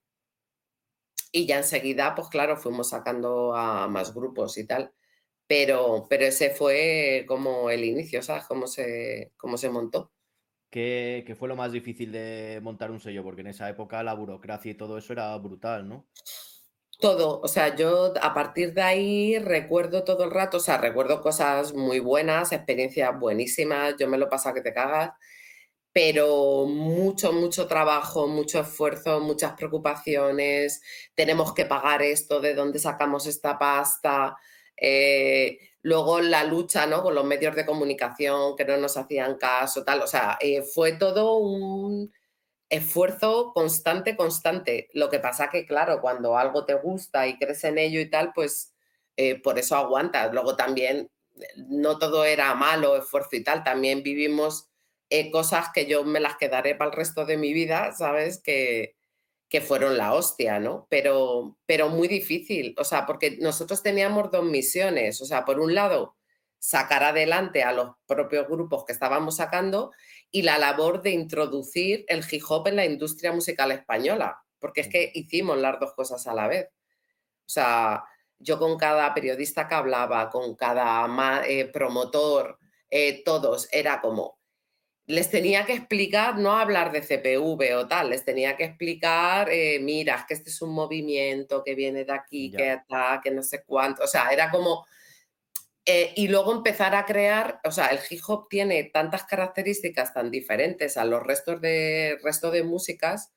y ya enseguida, pues claro, fuimos sacando a más grupos y tal. Pero, pero ese fue como el inicio, ¿sabes? Cómo se, cómo se montó. ¿Qué, ¿Qué, fue lo más difícil de montar un sello? Porque en esa época la burocracia y todo eso era brutal, ¿no? Todo, o sea, yo a partir de ahí recuerdo todo el rato, o sea, recuerdo cosas muy buenas, experiencias buenísimas, yo me lo paso que te cagas, pero mucho, mucho trabajo, mucho esfuerzo, muchas preocupaciones, tenemos que pagar esto, de dónde sacamos esta pasta, eh, luego la lucha ¿no? con los medios de comunicación que no nos hacían caso, tal. O sea, eh, fue todo un esfuerzo constante, constante. Lo que pasa que, claro, cuando algo te gusta y crees en ello y tal, pues eh, por eso aguantas. Luego también no todo era malo, esfuerzo y tal. También vivimos cosas que yo me las quedaré para el resto de mi vida, ¿sabes? Que, que fueron la hostia, ¿no? Pero, pero muy difícil, o sea, porque nosotros teníamos dos misiones, o sea, por un lado, sacar adelante a los propios grupos que estábamos sacando y la labor de introducir el hip hop en la industria musical española, porque es que hicimos las dos cosas a la vez. O sea, yo con cada periodista que hablaba, con cada eh, promotor, eh, todos, era como, les tenía que explicar, no hablar de CPV o tal, les tenía que explicar, eh, mira, que este es un movimiento que viene de aquí, que está, que no sé cuánto, o sea, era como... Eh, y luego empezar a crear, o sea, el hip hop tiene tantas características tan diferentes a los restos de, resto de músicas,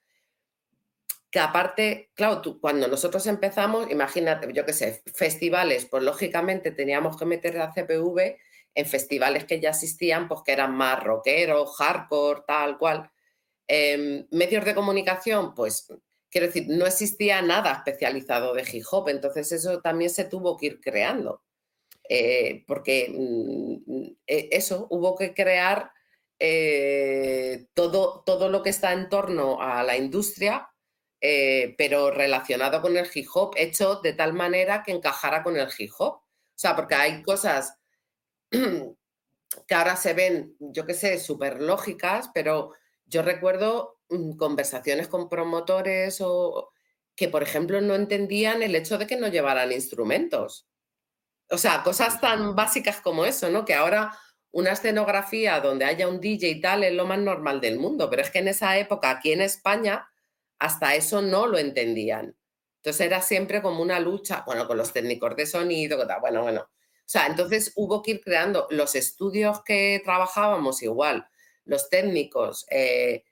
que aparte, claro, tú, cuando nosotros empezamos, imagínate, yo qué sé, festivales, pues lógicamente teníamos que meter a CPV en festivales que ya existían, pues que eran más rockeros, hardcore, tal cual. Em, medios de comunicación, pues quiero decir, no existía nada especializado de hip hop, entonces eso también se tuvo que ir creando. Eh, porque mm, e, eso, hubo que crear eh, todo, todo lo que está en torno a la industria, eh, pero relacionado con el hip hop, hecho de tal manera que encajara con el hip hop. O sea, porque hay cosas [clears throat] que ahora se ven, yo qué sé, súper lógicas, pero yo recuerdo mm, conversaciones con promotores o que, por ejemplo, no entendían el hecho de que no llevaran instrumentos. O sea, cosas tan básicas como eso, ¿no? Que ahora una escenografía donde haya un DJ y tal es lo más normal del mundo, pero es que en esa época, aquí en España, hasta eso no lo entendían. Entonces era siempre como una lucha, bueno, con los técnicos de sonido, bueno, bueno, sea, entonces hubo que ir creando los estudios que trabajábamos igual, los técnicos eh,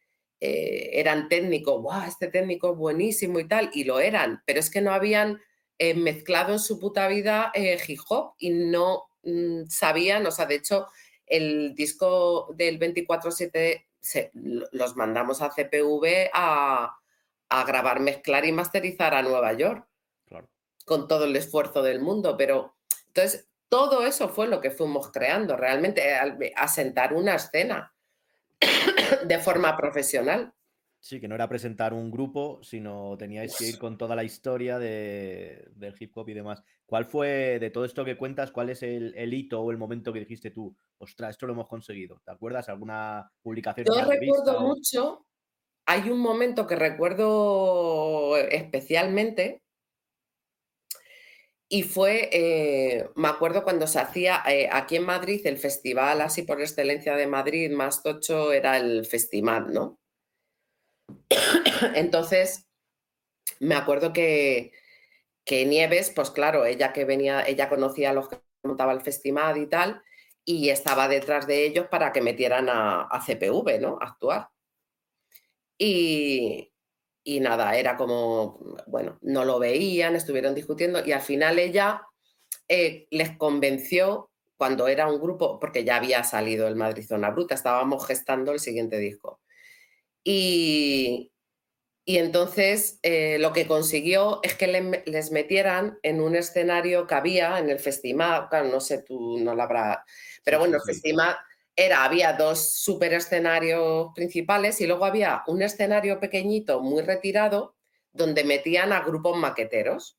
eh, eran técnicos, wow, este técnico es buenísimo y tal, y lo eran, pero es que no habían eh, mezclado en su puta vida hip hop y no mm, sabían, o sea, de hecho, el disco del 24-7 los mandamos a CPV a, a, grabar, mezclar y masterizar a Nueva York. Con todo el esfuerzo del mundo, pero entonces todo eso fue lo que fuimos creando, realmente, eh, asentar una escena [coughs] de forma profesional. Sí, que no era presentar un grupo, sino teníais que ir con toda la historia de, del hip hop y demás. ¿Cuál fue, de todo esto que cuentas, cuál es el, hito o el momento que dijiste tú, ostras, esto lo hemos conseguido? ¿Te acuerdas? ¿Alguna publicación? Yo recuerdo mucho, hay un momento que recuerdo especialmente, y fue, eh, me acuerdo cuando se hacía eh, aquí en Madrid el festival así por excelencia de Madrid, más tocho, era el festival, ¿no? Entonces, me acuerdo que, que Nieves, pues claro, ella que venía, ella conocía a los que montaba el festival y tal, y estaba detrás de ellos para que metieran a, a CPV, ¿no? A actuar. Y, y nada, era como, bueno, no lo veían, estuvieron discutiendo y al final ella eh, les convenció cuando era un grupo, porque ya había salido el Madrid Zona Bruta, estábamos gestando el siguiente disco. Y, Y entonces eh, lo que consiguió es que les metieran en un escenario que había en el festival, claro, no sé, tú no lo habrás, pero bueno, el festival era, había dos super escenarios principales y luego había un escenario pequeñito, muy retirado, donde metían a grupos maqueteros.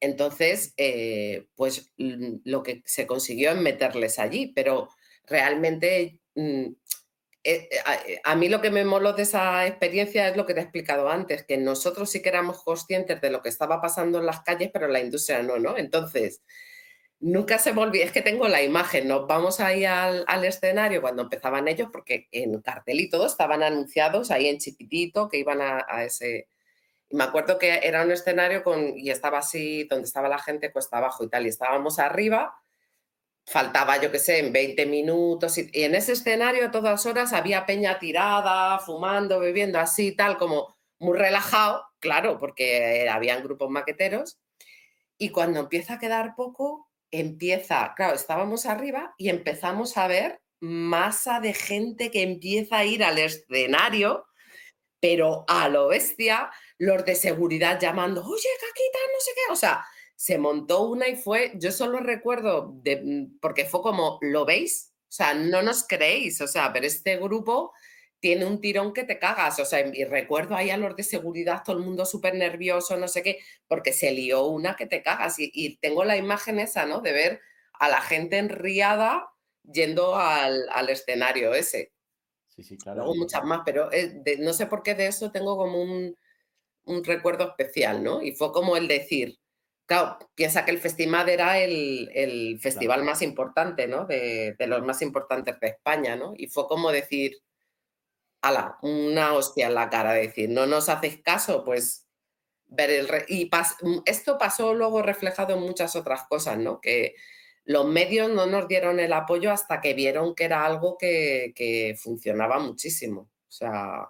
Entonces, eh, pues lo que se consiguió es meterles allí, pero realmente mm, eh, eh, a, mí lo que me moló de esa experiencia es lo que te he explicado antes, que nosotros sí que éramos conscientes de lo que estaba pasando en las calles, pero la industria no, ¿no? Entonces, nunca se volvió, es que tengo la imagen, nos vamos ahí al, al, escenario cuando empezaban ellos, porque en cartel y todo estaban anunciados ahí en chiquitito que iban a, a ese... Y me acuerdo que era un escenario con, y estaba así, donde estaba la gente cuesta abajo y tal, y estábamos arriba faltaba, yo qué sé, en 20 minutos. Y, en ese escenario a todas horas había peña tirada, fumando, bebiendo, así, tal, como muy relajado, claro, porque habían grupos maqueteros. Y cuando empieza a quedar poco, empieza, claro, estábamos arriba y empezamos a ver masa de gente que empieza a ir al escenario, pero a lo bestia, los de seguridad llamando, oye, Caquita, no sé qué, o sea, se montó una y fue, yo solo recuerdo, de, porque fue como, ¿lo veis? O sea, no nos creéis, o sea, pero este grupo tiene un tirón que te cagas, o sea, y recuerdo ahí a los de seguridad, todo el mundo súper nervioso, no sé qué, porque se lió una que te cagas y, tengo la imagen esa, ¿no? De ver a la gente enriada yendo al, escenario ese. Sí, sí, claro. Luego muchas más, pero eh, no sé por qué de eso tengo como un, un recuerdo especial, ¿no? Y fue como el decir, Claro, piensa que el Festimad era el, festival más importante, ¿no? De, los más importantes de España, ¿no? Y fue como decir, ala, una hostia en la cara, decir, no nos hacéis caso, pues ver el... y esto pasó luego reflejado en muchas otras cosas, ¿no? Que los medios no nos dieron el apoyo hasta que vieron que era algo que, que funcionaba muchísimo. O sea,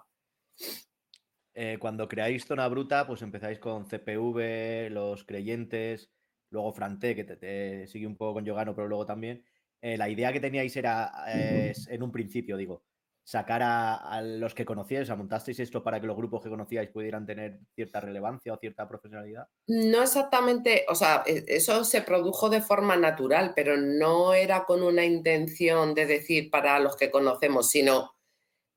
eh, cuando creáis Zona Bruta, pues empezáis con CPV, los creyentes, luego Frante, que te, sigue un poco con Yogano, pero luego también. Eh, la idea que teníais era, en un principio, digo, sacar a, los que conocíais, montasteis esto para que los grupos que conocíais pudieran tener cierta relevancia o cierta profesionalidad? No exactamente, o sea, e, eso se produjo de forma natural, pero no era con una intención de decir para los que conocemos, sino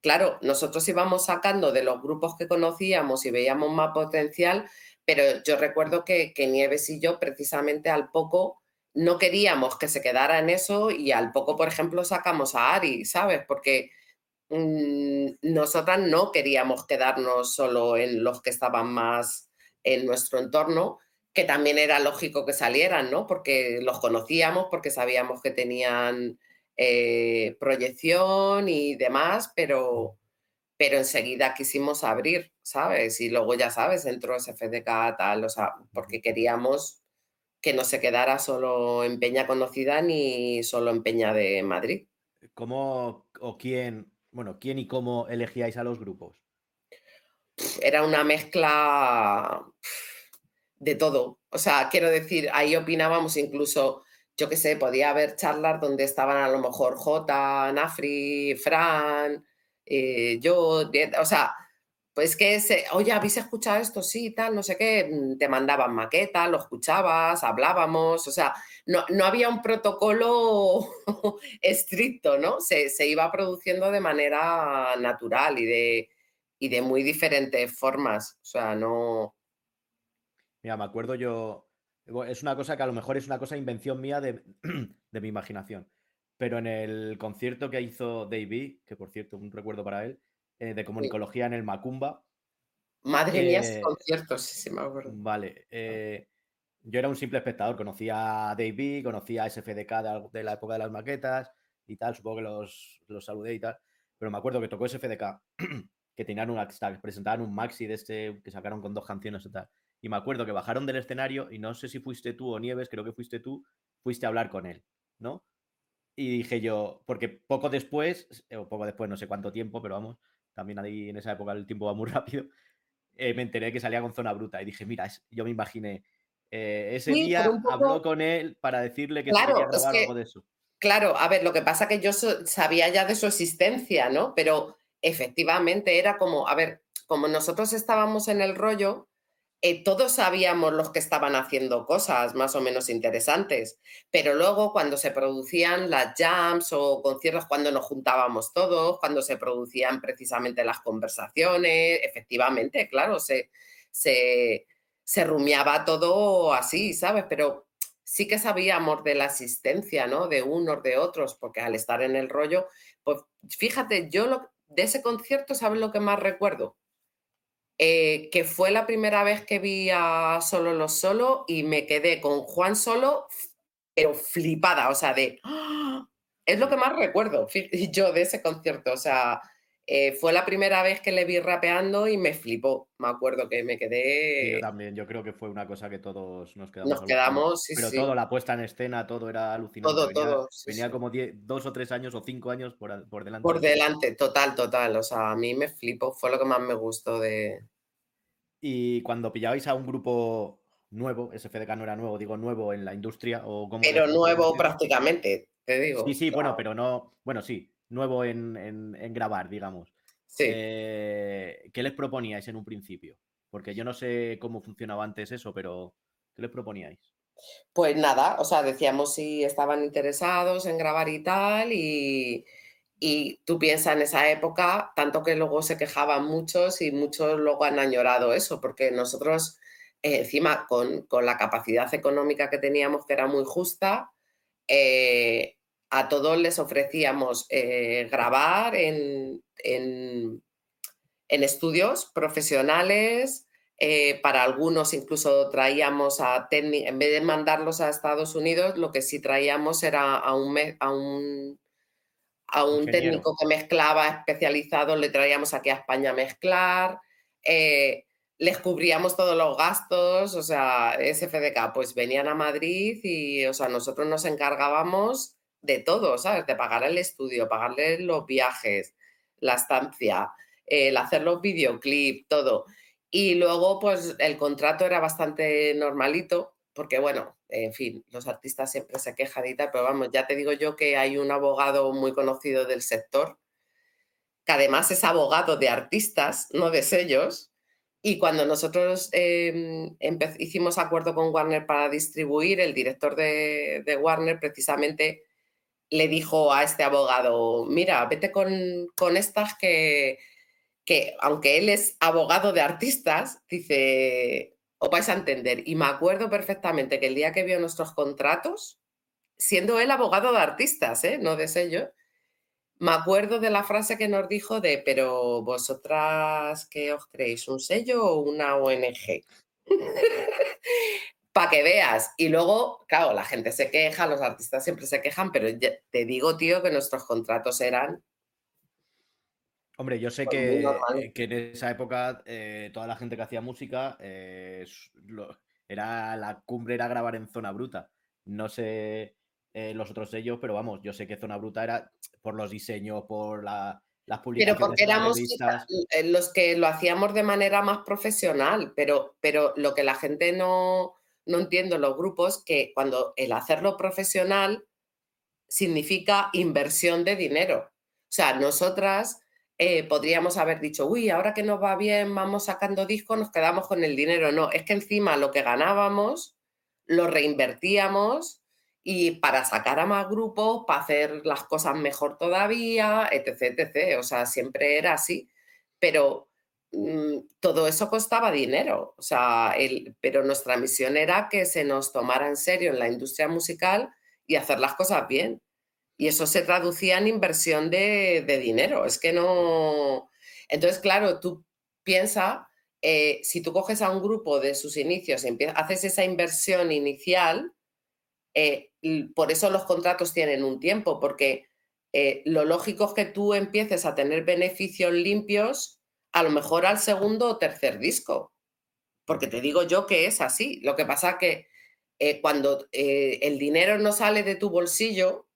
claro, nosotros íbamos sacando de los grupos que conocíamos y veíamos más potencial, pero yo recuerdo que, Nieves y yo precisamente al poco no queríamos que se quedara en eso y al poco, por ejemplo, sacamos a Ari, ¿sabes? Porque nosotras no queríamos quedarnos solo en los que estaban más en nuestro entorno, que también era lógico que salieran, ¿no? Porque los conocíamos, porque sabíamos que tenían eh, proyección y demás, pero, pero enseguida quisimos abrir, ¿sabes? Y luego ya sabes, entró SFDK tal, o sea, porque queríamos que no se quedara solo en Peña Conocida ni solo en Peña de Madrid. ¿Cómo o quién, bueno, quién y cómo elegíais a los grupos? Era una mezcla de todo. O sea, quiero decir, ahí opinábamos incluso yo qué sé, podía haber charlas donde estaban a lo mejor J, Nafri, Fran, eh, yo, o sea, pues que, se, oye, ¿habéis escuchado esto? Sí, tal, no sé qué, mm, te mandaban maquetas, lo escuchabas, hablábamos, o sea, no, no había un protocolo [laughs] estricto, ¿no? Se, se, iba produciendo de manera natural y de, y de muy diferentes formas, o sea, no... Mira, me acuerdo yo, es una cosa que a lo mejor es una cosa invención mía de, [clears throat] mi imaginación. Pero en el concierto que hizo Davey, que por cierto, un recuerdo para él, eh, de comunicología en el Macumba. Madre mía, ese concierto, sí, sí me acuerdo. Vale. Eh, yo era un simple espectador, conocía a Davey, conocía a SFDK de, la época de las maquetas y tal, supongo que los, los saludé y tal. Pero me acuerdo que tocó SFDK, [clears throat] que tenían una, presentaban un maxi de este que sacaron con dos canciones y tal. Y me acuerdo que bajaron del escenario y no sé si fuiste tú o Nieves, creo que fuiste tú, fuiste a hablar con él, ¿no? Y dije yo, porque poco después, o poco después, no sé cuánto tiempo, pero vamos, también ahí en esa época el tiempo va muy [laughs] rápido, eh, me enteré que salía con Zona Bruta y dije, mira, yo me imaginé, eh, ese día habló con él para decirle que claro, se quería algo de eso. Claro, a ver, lo que pasa que yo sabía ya de su existencia, ¿no? Pero efectivamente era como, a ver, como nosotros estábamos en el rollo, eh, todos sabíamos los que estaban haciendo cosas más o menos interesantes, pero luego cuando se producían las jams o conciertos, cuando nos juntábamos todos, cuando se producían precisamente las conversaciones, efectivamente, claro, se, se, rumiaba todo así, ¿sabes? Pero sí que sabíamos de la asistencia, ¿no? De unos, de otros, porque al estar en el rollo, pues fíjate, yo lo, de ese concierto, ¿sabes lo que más recuerdo? Eh, que fue la primera vez que vi a Solo los Solo y me quedé con Juan Solo, pero flipada, o sea, de... ¡ah! Es lo que más recuerdo [laughs] yo de ese concierto, o sea, eh, fue la primera vez que le vi rapeando y me flipó. Me acuerdo que me quedé. yo también, yo creo que fue una cosa que todos nos quedamos. Nos quedamos, sí, Pero todo, la puesta en escena, todo era alucinante. Todo, venía, todo. venía como dos o tres años o cinco años por, por delante. Por delante, total, total. O sea, a mí me flipó, fue lo que más me gustó de. Y cuando pillabais a un grupo nuevo, SFDK no era nuevo, digo nuevo en la industria o como. Pero nuevo prácticamente, te digo. Sí, sí, bueno, pero no. Bueno, sí, nuevo en, en, grabar, digamos. Sí. Eh, ¿Qué les proponíais en un principio? Porque yo no sé cómo funcionaba antes eso, pero ¿qué les proponíais? Pues nada, o sea, decíamos si estaban interesados en grabar y tal, y, y tú piensas en esa época, tanto que luego se quejaban muchos y muchos luego han añorado eso, porque nosotros, eh, encima, con, con, la capacidad económica que teníamos, que era muy justa, eh, a todos les ofrecíamos eh, grabar en, en, en, estudios profesionales. Eh, para algunos incluso traíamos a técnicos, en vez de mandarlos a Estados Unidos, lo que sí traíamos era a un, a un, a un técnico que mezclaba especializado, le traíamos aquí a España a mezclar. Eh, les cubríamos todos los gastos, o sea, SFDK, pues venían a Madrid y, o sea, nosotros nos encargábamos de todo, ¿sabes? De pagar el estudio, pagarles los viajes, la estancia, el hacer los videoclips, todo. Y luego, pues el contrato era bastante normalito, porque bueno, en fin, los artistas siempre se quejan y tal, pero vamos, ya te digo yo que hay un abogado muy conocido del sector, que además es abogado de artistas, no de sellos, y cuando nosotros eh, hicimos acuerdo con Warner para distribuir, el director de Warner precisamente le dijo a este abogado, mira, vete con, con estas que, que, aunque él es abogado de artistas, dice, os vais a entender. Y me acuerdo perfectamente que el día que vio nuestros contratos, siendo él abogado de artistas, ¿eh? no de sello, me acuerdo de la frase que nos dijo de, pero vosotras, ¿qué os creéis? ¿Un sello o una ONG? Para que veas. Y luego, claro, la gente se queja, los artistas siempre se quejan, pero te digo, tío, que nuestros contratos eran... Hombre, yo sé que, eh, que, en esa época eh, toda la gente que hacía música eh, era la cumbre era grabar en Zona Bruta. No sé los otros sellos, pero vamos, yo sé que Zona Bruta era por los diseños, por la, las publicaciones. Pero porque éramos los que lo hacíamos de manera más profesional, pero, pero lo que la gente no, no entiendo los grupos que cuando el hacerlo profesional significa inversión de dinero. O sea, nosotras eh, podríamos haber dicho, uy, ahora que nos va bien, vamos sacando discos, nos quedamos con el dinero. No, es que encima lo que ganábamos lo reinvertíamos y para sacar a más grupos, para hacer las cosas mejor todavía, etc, etc. O sea, siempre era así. Pero todo eso costaba dinero, o sea, el, pero nuestra misión era que se nos tomara en serio en la industria musical y hacer las cosas bien. Y eso se traducía en inversión de, dinero, es que no... Entonces, claro, tú piensas, eh, si tú coges a un grupo de sus inicios y haces esa inversión inicial, eh, por eso los contratos tienen un tiempo, porque eh, lo lógico es que tú empieces a tener beneficios limpios a lo mejor al segundo o tercer disco, porque te digo yo que es así. Lo que pasa que eh, cuando eh, el dinero no sale de tu bolsillo,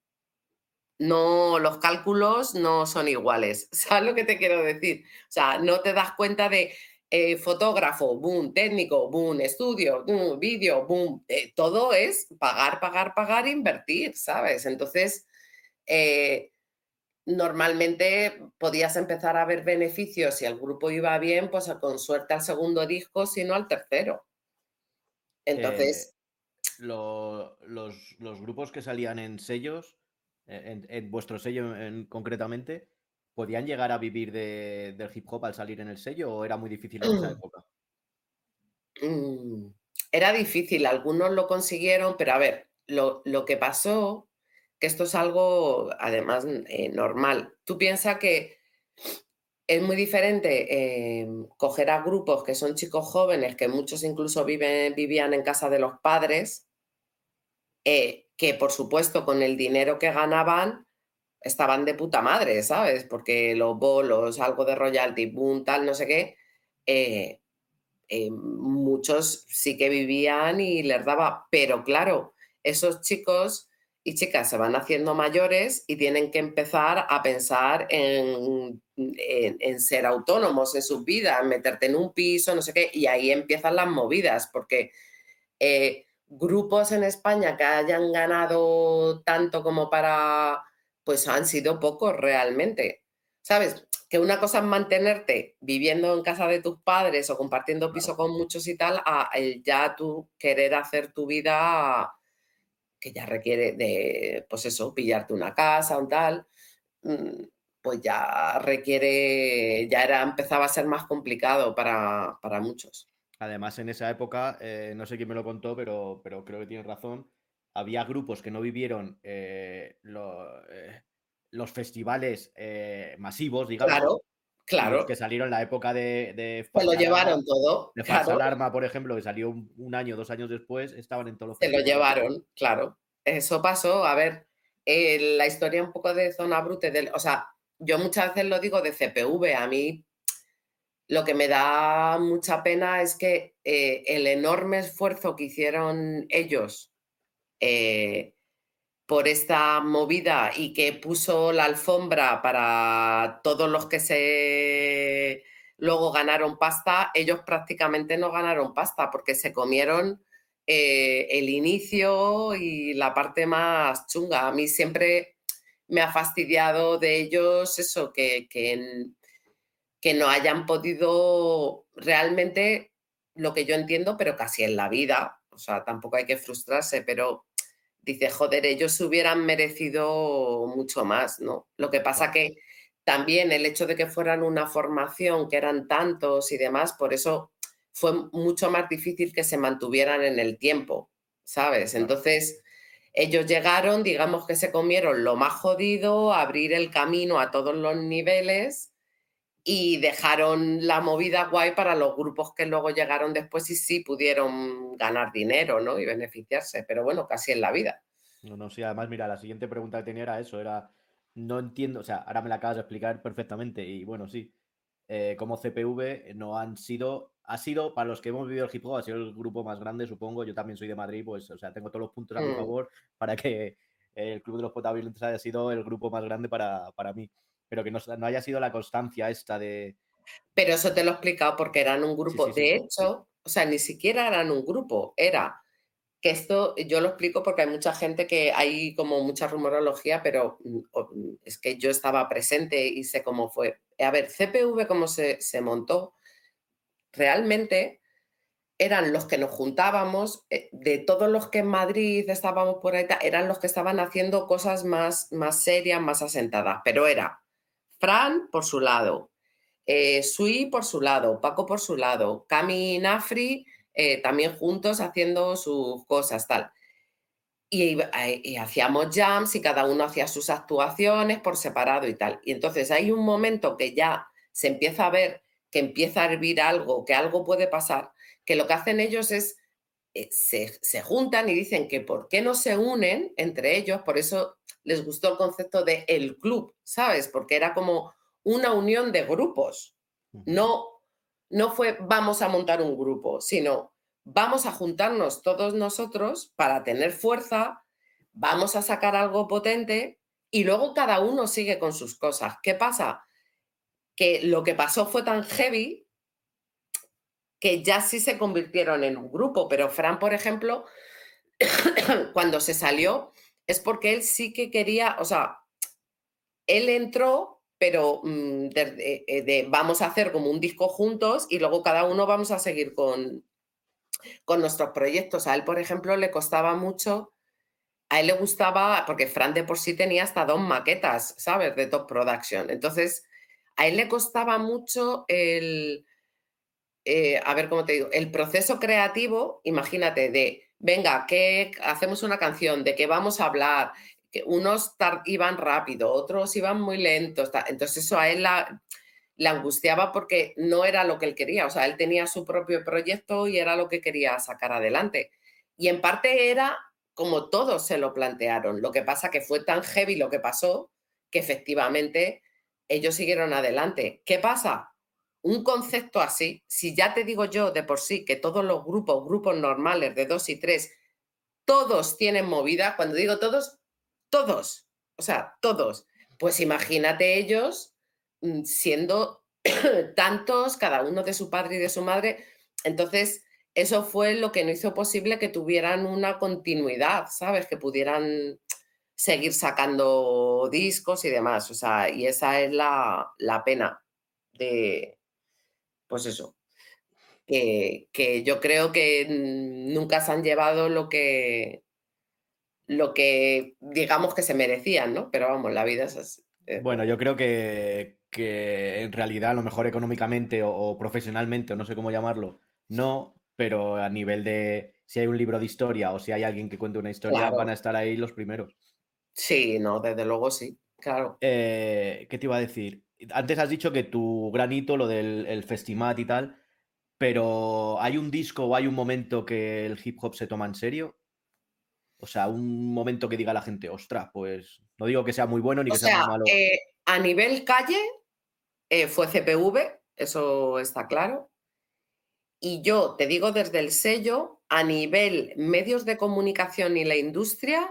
no, los cálculos no son iguales. [laughs] ¿Sabes lo que te quiero decir? O sea, no te das cuenta de eh, fotógrafo, boom, técnico, boom, estudio, boom, vídeo, boom. todo es pagar, pagar, pagar, invertir, ¿sabes? Entonces, normalmente podías empezar a ver beneficios si el grupo iba bien, pues con suerte al segundo disco, sino al tercero. Entonces... Eh, los, grupos que salían en sellos, eh, en, vuestro sello en, concretamente, ¿podían llegar a vivir del hip hop al salir en el sello o era muy difícil en esa [clears throat] época? Mm, era difícil, algunos lo consiguieron, pero a ver, lo, que pasó, esto es algo además eh, normal. Tú piensas que es muy diferente em, coger a grupos que son chicos jóvenes, que muchos incluso vivían en casa de los padres, eh, que por supuesto con el dinero que ganaban estaban de puta madre, ¿sabes? Porque los bolos, algo de royalty, boom, tal, no sé qué, eh, eh, muchos sí que vivían y les daba, pero claro, esos chicos y chicas se van haciendo mayores y tienen que empezar a pensar en, ser autónomos en sus vidas, meterte en un piso, no sé qué, y ahí empiezan las movidas, porque eh, grupos en España que hayan ganado tanto como para, pues han sido pocos realmente, ¿sabes? Que una cosa es mantenerte viviendo en casa de tus padres o compartiendo piso con muchos y tal, a el ya tú querer hacer tu vida que ya requiere de, pues eso, pillarte una casa o tal, mm, pues ya requiere, ya era, empezaba a ser más complicado para, muchos. Además, en esa época, eh, no sé quién me lo contó, pero, pero creo que tienes razón, había grupos que no vivieron eh, eh, los festivales masivos, digamos. Claro, claro. que salieron en la época de... de Se lo llevaron todo. De Falsa Alarma, por ejemplo, que salió un, año, dos años después, estaban en todos los... Se lo llevaron, claro. Eso pasó, a ver, eh, la historia un poco de Zona Brute, del, o sea, yo muchas veces lo digo de CPV, a mí lo que me da mucha pena es que eh, el enorme esfuerzo que hicieron ellos eh, por esta movida y que puso la alfombra para todos los que se luego ganaron pasta, ellos prácticamente no ganaron pasta porque se comieron eh, el inicio y la parte más chunga. A mí siempre me ha fastidiado de ellos eso, que, que, que no hayan podido realmente lo que yo entiendo, pero casi en la vida, o sea, tampoco hay que frustrarse, pero dice, joder, ellos hubieran merecido mucho más, ¿no? Lo que pasa que también el hecho de que fueran una formación, que eran tantos y demás, por eso fue mucho más difícil que se mantuvieran en el tiempo, ¿sabes? Entonces, ellos llegaron, digamos que se comieron lo más jodido, abrir el camino a todos los niveles y dejaron la movida guay para los grupos que luego llegaron después y sí pudieron ganar dinero, ¿no? Y beneficiarse, pero bueno, casi en la vida. No, no, sí, además, mira, la siguiente pregunta que tenía era eso, era, no entiendo, o sea, ahora me la acabas de explicar perfectamente y bueno, sí, eh, como CPV no han sido ha sido, para los que hemos vivido el hip hop, ha sido el grupo más grande, supongo. Yo también soy de Madrid, pues, o sea, tengo todos los puntos a mi mm. favor para que el Club de los Potables haya sido el grupo más grande para, mí. Pero que no, haya sido la constancia esta de. Pero eso te lo he explicado porque eran un grupo. de hecho, o sea, ni siquiera eran un grupo, era que esto yo lo explico porque hay mucha gente que hay como mucha rumorología, pero mm, mm, es que yo estaba presente y sé cómo fue. A ver, CPV, cómo se, se montó realmente eran los que nos juntábamos, eh, de todos los que en Madrid estábamos por ahí, eran los que estaban haciendo cosas más, más serias, más asentadas, pero era Fran por su lado, eh, Sui por su lado, Paco por su lado, Cami y Nafri eh, también juntos haciendo sus cosas, tal. Y, y, hacíamos jams y cada uno hacía sus actuaciones por separado y tal. Y entonces hay un momento que ya se empieza a ver que empieza a hervir algo, que algo puede pasar, que lo que hacen ellos es, eh, se, juntan y dicen que por qué no se unen entre ellos, por eso les gustó el concepto de el club, ¿sabes? Porque era como una unión de grupos. No, no fue vamos a montar un grupo, sino vamos a juntarnos todos nosotros para tener fuerza, vamos a sacar algo potente y luego cada uno sigue con sus cosas. ¿Qué pasa? que lo que pasó fue tan heavy que ya sí se convirtieron en un grupo, pero Fran, por ejemplo, [coughs] cuando se salió es porque él sí que quería, o sea, él entró, pero mm, eh, de, vamos a hacer como un disco juntos y luego cada uno vamos a seguir con, con nuestros proyectos. A él, por ejemplo, le costaba mucho, a él le gustaba, porque Fran de por sí tenía hasta dos maquetas, ¿sabes? De Top Production. Entonces, a él le costaba mucho el, eh, a ver cómo te digo, el proceso creativo, imagínate, de, venga, que hacemos una canción, de qué vamos a hablar, que unos iban rápido, otros iban muy lentos, entonces eso a él la, la angustiaba porque no era lo que él quería, o sea, él tenía su propio proyecto y era lo que quería sacar adelante. Y en parte era como todos se lo plantearon, lo que pasa que fue tan heavy lo que pasó que efectivamente ellos siguieron adelante. ¿Qué pasa? Un concepto así, si ya te digo yo de por sí que todos los grupos, grupos normales de dos y tres, todos tienen movida, cuando digo todos, todos, o sea, todos, pues imagínate ellos mm, siendo [coughs] tantos, cada uno de su padre y de su madre. Entonces, eso fue lo que no hizo posible que tuvieran una continuidad, ¿sabes? Que pudieran seguir sacando discos y demás. O sea, y esa es la, pena de, pues eso, que, yo creo que nunca se han llevado lo que, lo que digamos que se merecían, ¿no? Pero vamos, la vida es así. Eh, bueno, yo creo que, en realidad a lo mejor económicamente o, profesionalmente, o no sé cómo llamarlo, no, pero a nivel de si hay un libro de historia o si hay alguien que cuente una historia, van a estar ahí los primeros. Sí, no, desde luego sí, claro. Eh, ¿Qué te iba a decir? Antes has dicho que tu granito, lo del el Festimat y tal, pero ¿hay un disco o hay un momento que el hip hop se toma en serio? O sea, un momento que diga la gente, ostras, pues no digo que sea muy bueno ni que sea, muy malo. Eh, a nivel calle eh, fue CPV, eso está claro. Y yo te digo desde el sello, a nivel medios de comunicación y la industria,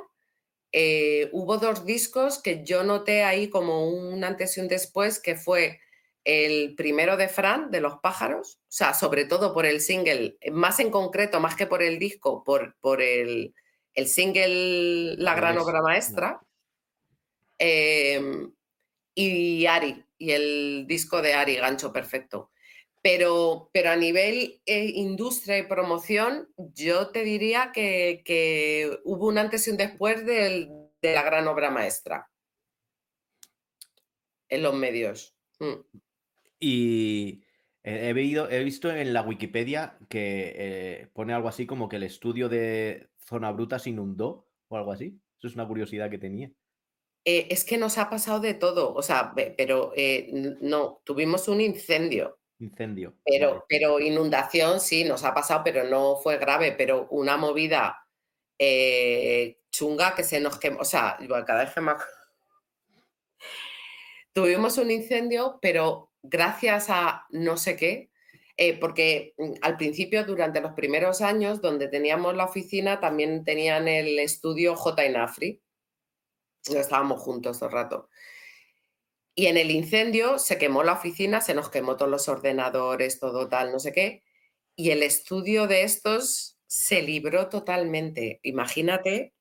eh, hubo dos discos que yo noté ahí como un antes y un después, que fue el primero de Fran, de Los Pájaros, o sea, sobre todo por el single, más en concreto, más que por el disco, por, por el, single La Gran Obra Maestra, em, y Ari, y el disco de Ari, Gancho Perfecto. Pero, pero a nivel eh, industria y promoción, yo te diría que, hubo un antes y un después de la gran obra maestra en los medios. Mm. Y he, he, visto en la Wikipedia que eh, pone algo así como que el estudio de Zona Bruta se inundó o algo así. Eso es una curiosidad que tenía. Eh, es que nos ha pasado de todo, o sea, pero no, tuvimos un incendio Incendio. Pero, pero inundación sí, nos ha pasado, pero no fue grave, pero una movida eh, chunga que se nos quemó, o sea, cada vez que más... [laughs] Tuvimos un incendio, pero gracias a no sé qué, eh, porque mm, al principio, durante los primeros años, donde teníamos la oficina, también tenían el estudio J. Inafri. Estábamos juntos todo el rato. Y en el incendio se quemó la oficina, se nos quemó todos los ordenadores, todo tal, no sé qué. Y el estudio de estos se libró totalmente. Imagínate,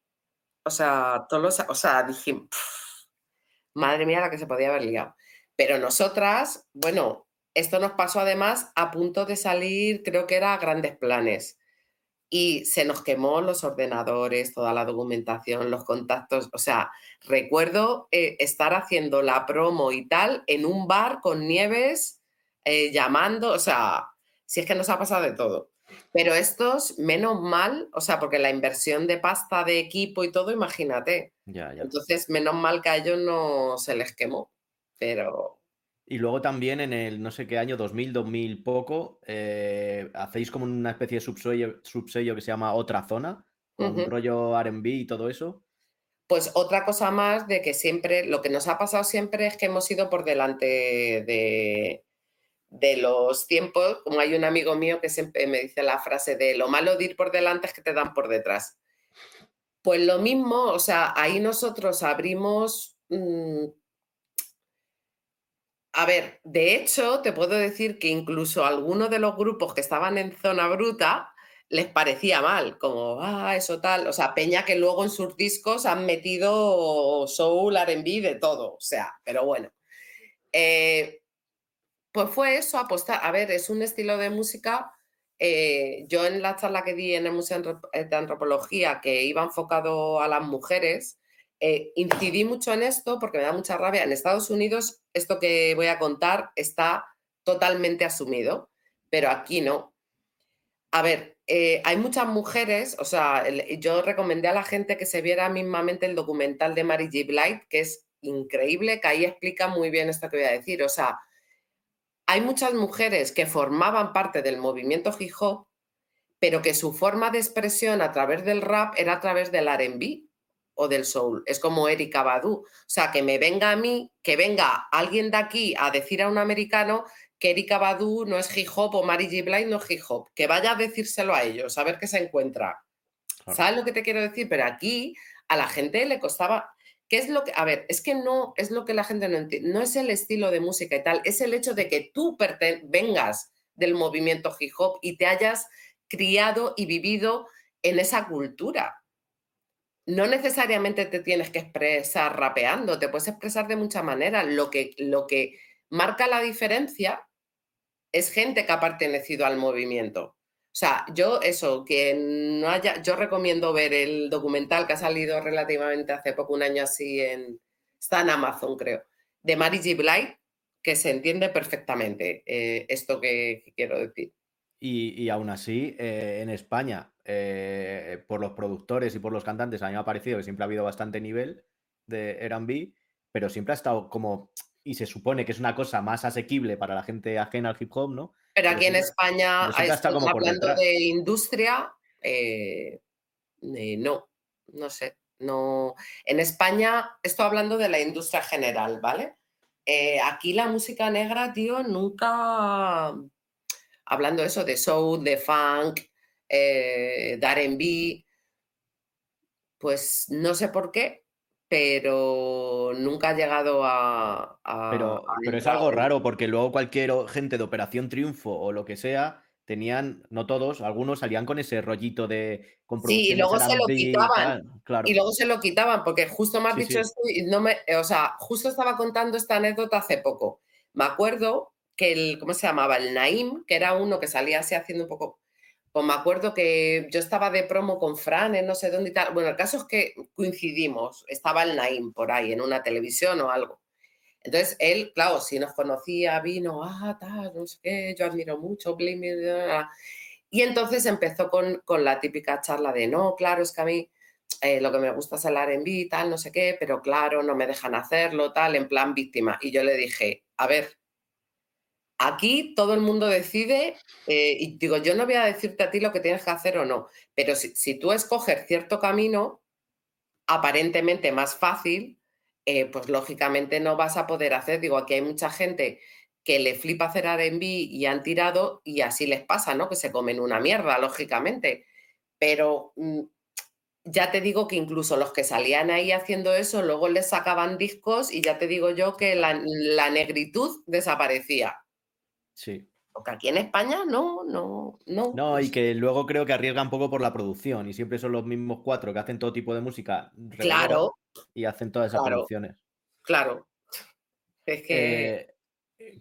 o sea, todos o sea, dije, madre mía la que se podía haber liado. Pero nosotras, bueno, esto nos pasó además a punto de salir, creo que era grandes planes y se nos quemó los ordenadores, toda la documentación, los contactos. O sea, recuerdo eh, estar haciendo la promo y tal en un bar con nieves, eh, llamando, o sea, si es que nos ha pasado de todo. Pero estos, menos mal, o sea, porque la inversión de pasta de equipo y todo, imagínate. Entonces, menos mal que a ellos no se les quemó. Pero y luego también en el no sé qué año, 2000, 2000 poco, eh, hacéis como una especie de subsello, subsello que se llama Otra Zona, con un rollo RB y todo eso. Pues otra cosa más de que siempre, lo que nos ha pasado siempre es que hemos ido por delante de, de los tiempos. Como hay un amigo mío que siempre me dice la frase de lo malo de ir por delante es que te dan por detrás. Pues lo mismo, o sea, ahí nosotros abrimos mm, a ver, de hecho, te puedo decir que incluso algunos de los grupos que estaban en zona bruta les parecía mal, como, ah, eso tal. O sea, Peña que luego en sus discos han metido soul, RB, de todo. O sea, pero bueno. Eh, pues fue eso, apostar. A ver, es un estilo de música. Eh, yo en la charla que di en el Museo de Antropología, que iba enfocado a las mujeres, eh, incidí mucho en esto porque me da mucha rabia. En Estados Unidos, esto que voy a contar está totalmente asumido, pero aquí no. A ver, eh, hay muchas mujeres, o sea, yo recomendé a la gente que se viera mismamente el documental de Mary J. Blight, que es increíble, que ahí explica muy bien esto que voy a decir. O sea, hay muchas mujeres que formaban parte del movimiento hip pero que su forma de expresión a través del rap era a través del RB o del soul. Es como Erika Badu. O sea, que me venga a mí, que venga alguien de aquí a decir a un americano que Erika Badu no es hip hop o Mary J. Blind no es hip hop, que vaya a decírselo a ellos, a ver qué se encuentra. ¿Sabes lo que te quiero decir? Pero aquí a la gente le costaba. ¿Qué es lo que.? A ver, es que no es lo que la gente no entiende. No es el estilo de música y tal, es el hecho de que tú vengas del movimiento hip hop y te hayas criado y vivido en esa cultura. No necesariamente te tienes que expresar rapeando, te puedes expresar de muchas maneras. Lo que, lo que marca la diferencia es gente que ha pertenecido al movimiento. O sea, yo eso, que no haya, yo recomiendo ver el documental que ha salido relativamente hace poco, un año así, en, está en Amazon, creo, de Mary G. Blight, que se entiende perfectamente eh, esto que, quiero decir. Y, aún así, eh, en España, eh, por los productores y por los cantantes, a mí me ha parecido que siempre ha habido bastante nivel de RB, pero siempre ha estado como y se supone que es una cosa más asequible para la gente ajena al hip hop, ¿no? Pero aquí en España, estamos hablando de industria, eh, eh, no, no sé, no. En España, estoy hablando de la industria general, ¿vale? Eh, aquí la música negra, tío, nunca, hablando eso de soul, de funk, de R&B, pues no sé por qué, pero nunca ha llegado a... pero, pero es algo raro porque luego cualquier gente de Operación Triunfo o lo que sea tenían, no todos, algunos salían con ese rollito de... Sí, y luego se lo quitaban. Y luego se lo quitaban, porque justo me has dicho esto y no me... O sea, justo estaba contando esta anécdota hace poco. Me acuerdo que el, ¿cómo se llamaba? El Naim, que era uno que salía así haciendo un poco pues me acuerdo que yo estaba de promo con Fran en no sé dónde y tal. Bueno, el caso es que coincidimos, estaba el Naim por ahí en una televisión o algo. Entonces él, claro, si nos conocía, vino, ah, tal, no sé qué, yo admiro mucho, y entonces empezó con, con, la típica charla de, no, claro, es que a mí eh, lo que me gusta es el R&B, tal, no sé qué, pero claro, no me dejan hacerlo, tal, en plan víctima. Y yo le dije, a ver, Aquí todo el mundo decide, eh, y digo, yo no voy a decirte a ti lo que tienes que hacer o no, pero si, tú escoges cierto camino, aparentemente más fácil, eh, pues lógicamente no vas a poder hacer. Digo, aquí hay mucha gente que le flipa hacer R&B y han tirado y así les pasa, ¿no? Que se comen una mierda, lógicamente. Pero mm, ya te digo que incluso los que salían ahí haciendo eso, luego les sacaban discos y ya te digo yo que la negritud desaparecía. Sí. Porque aquí en España no, no, no. No, y que luego creo que arriesgan poco por la producción y siempre son los mismos cuatro que hacen todo tipo de música. Claro. Y hacen todas esas producciones. Claro. [laughs] Es que. Eh,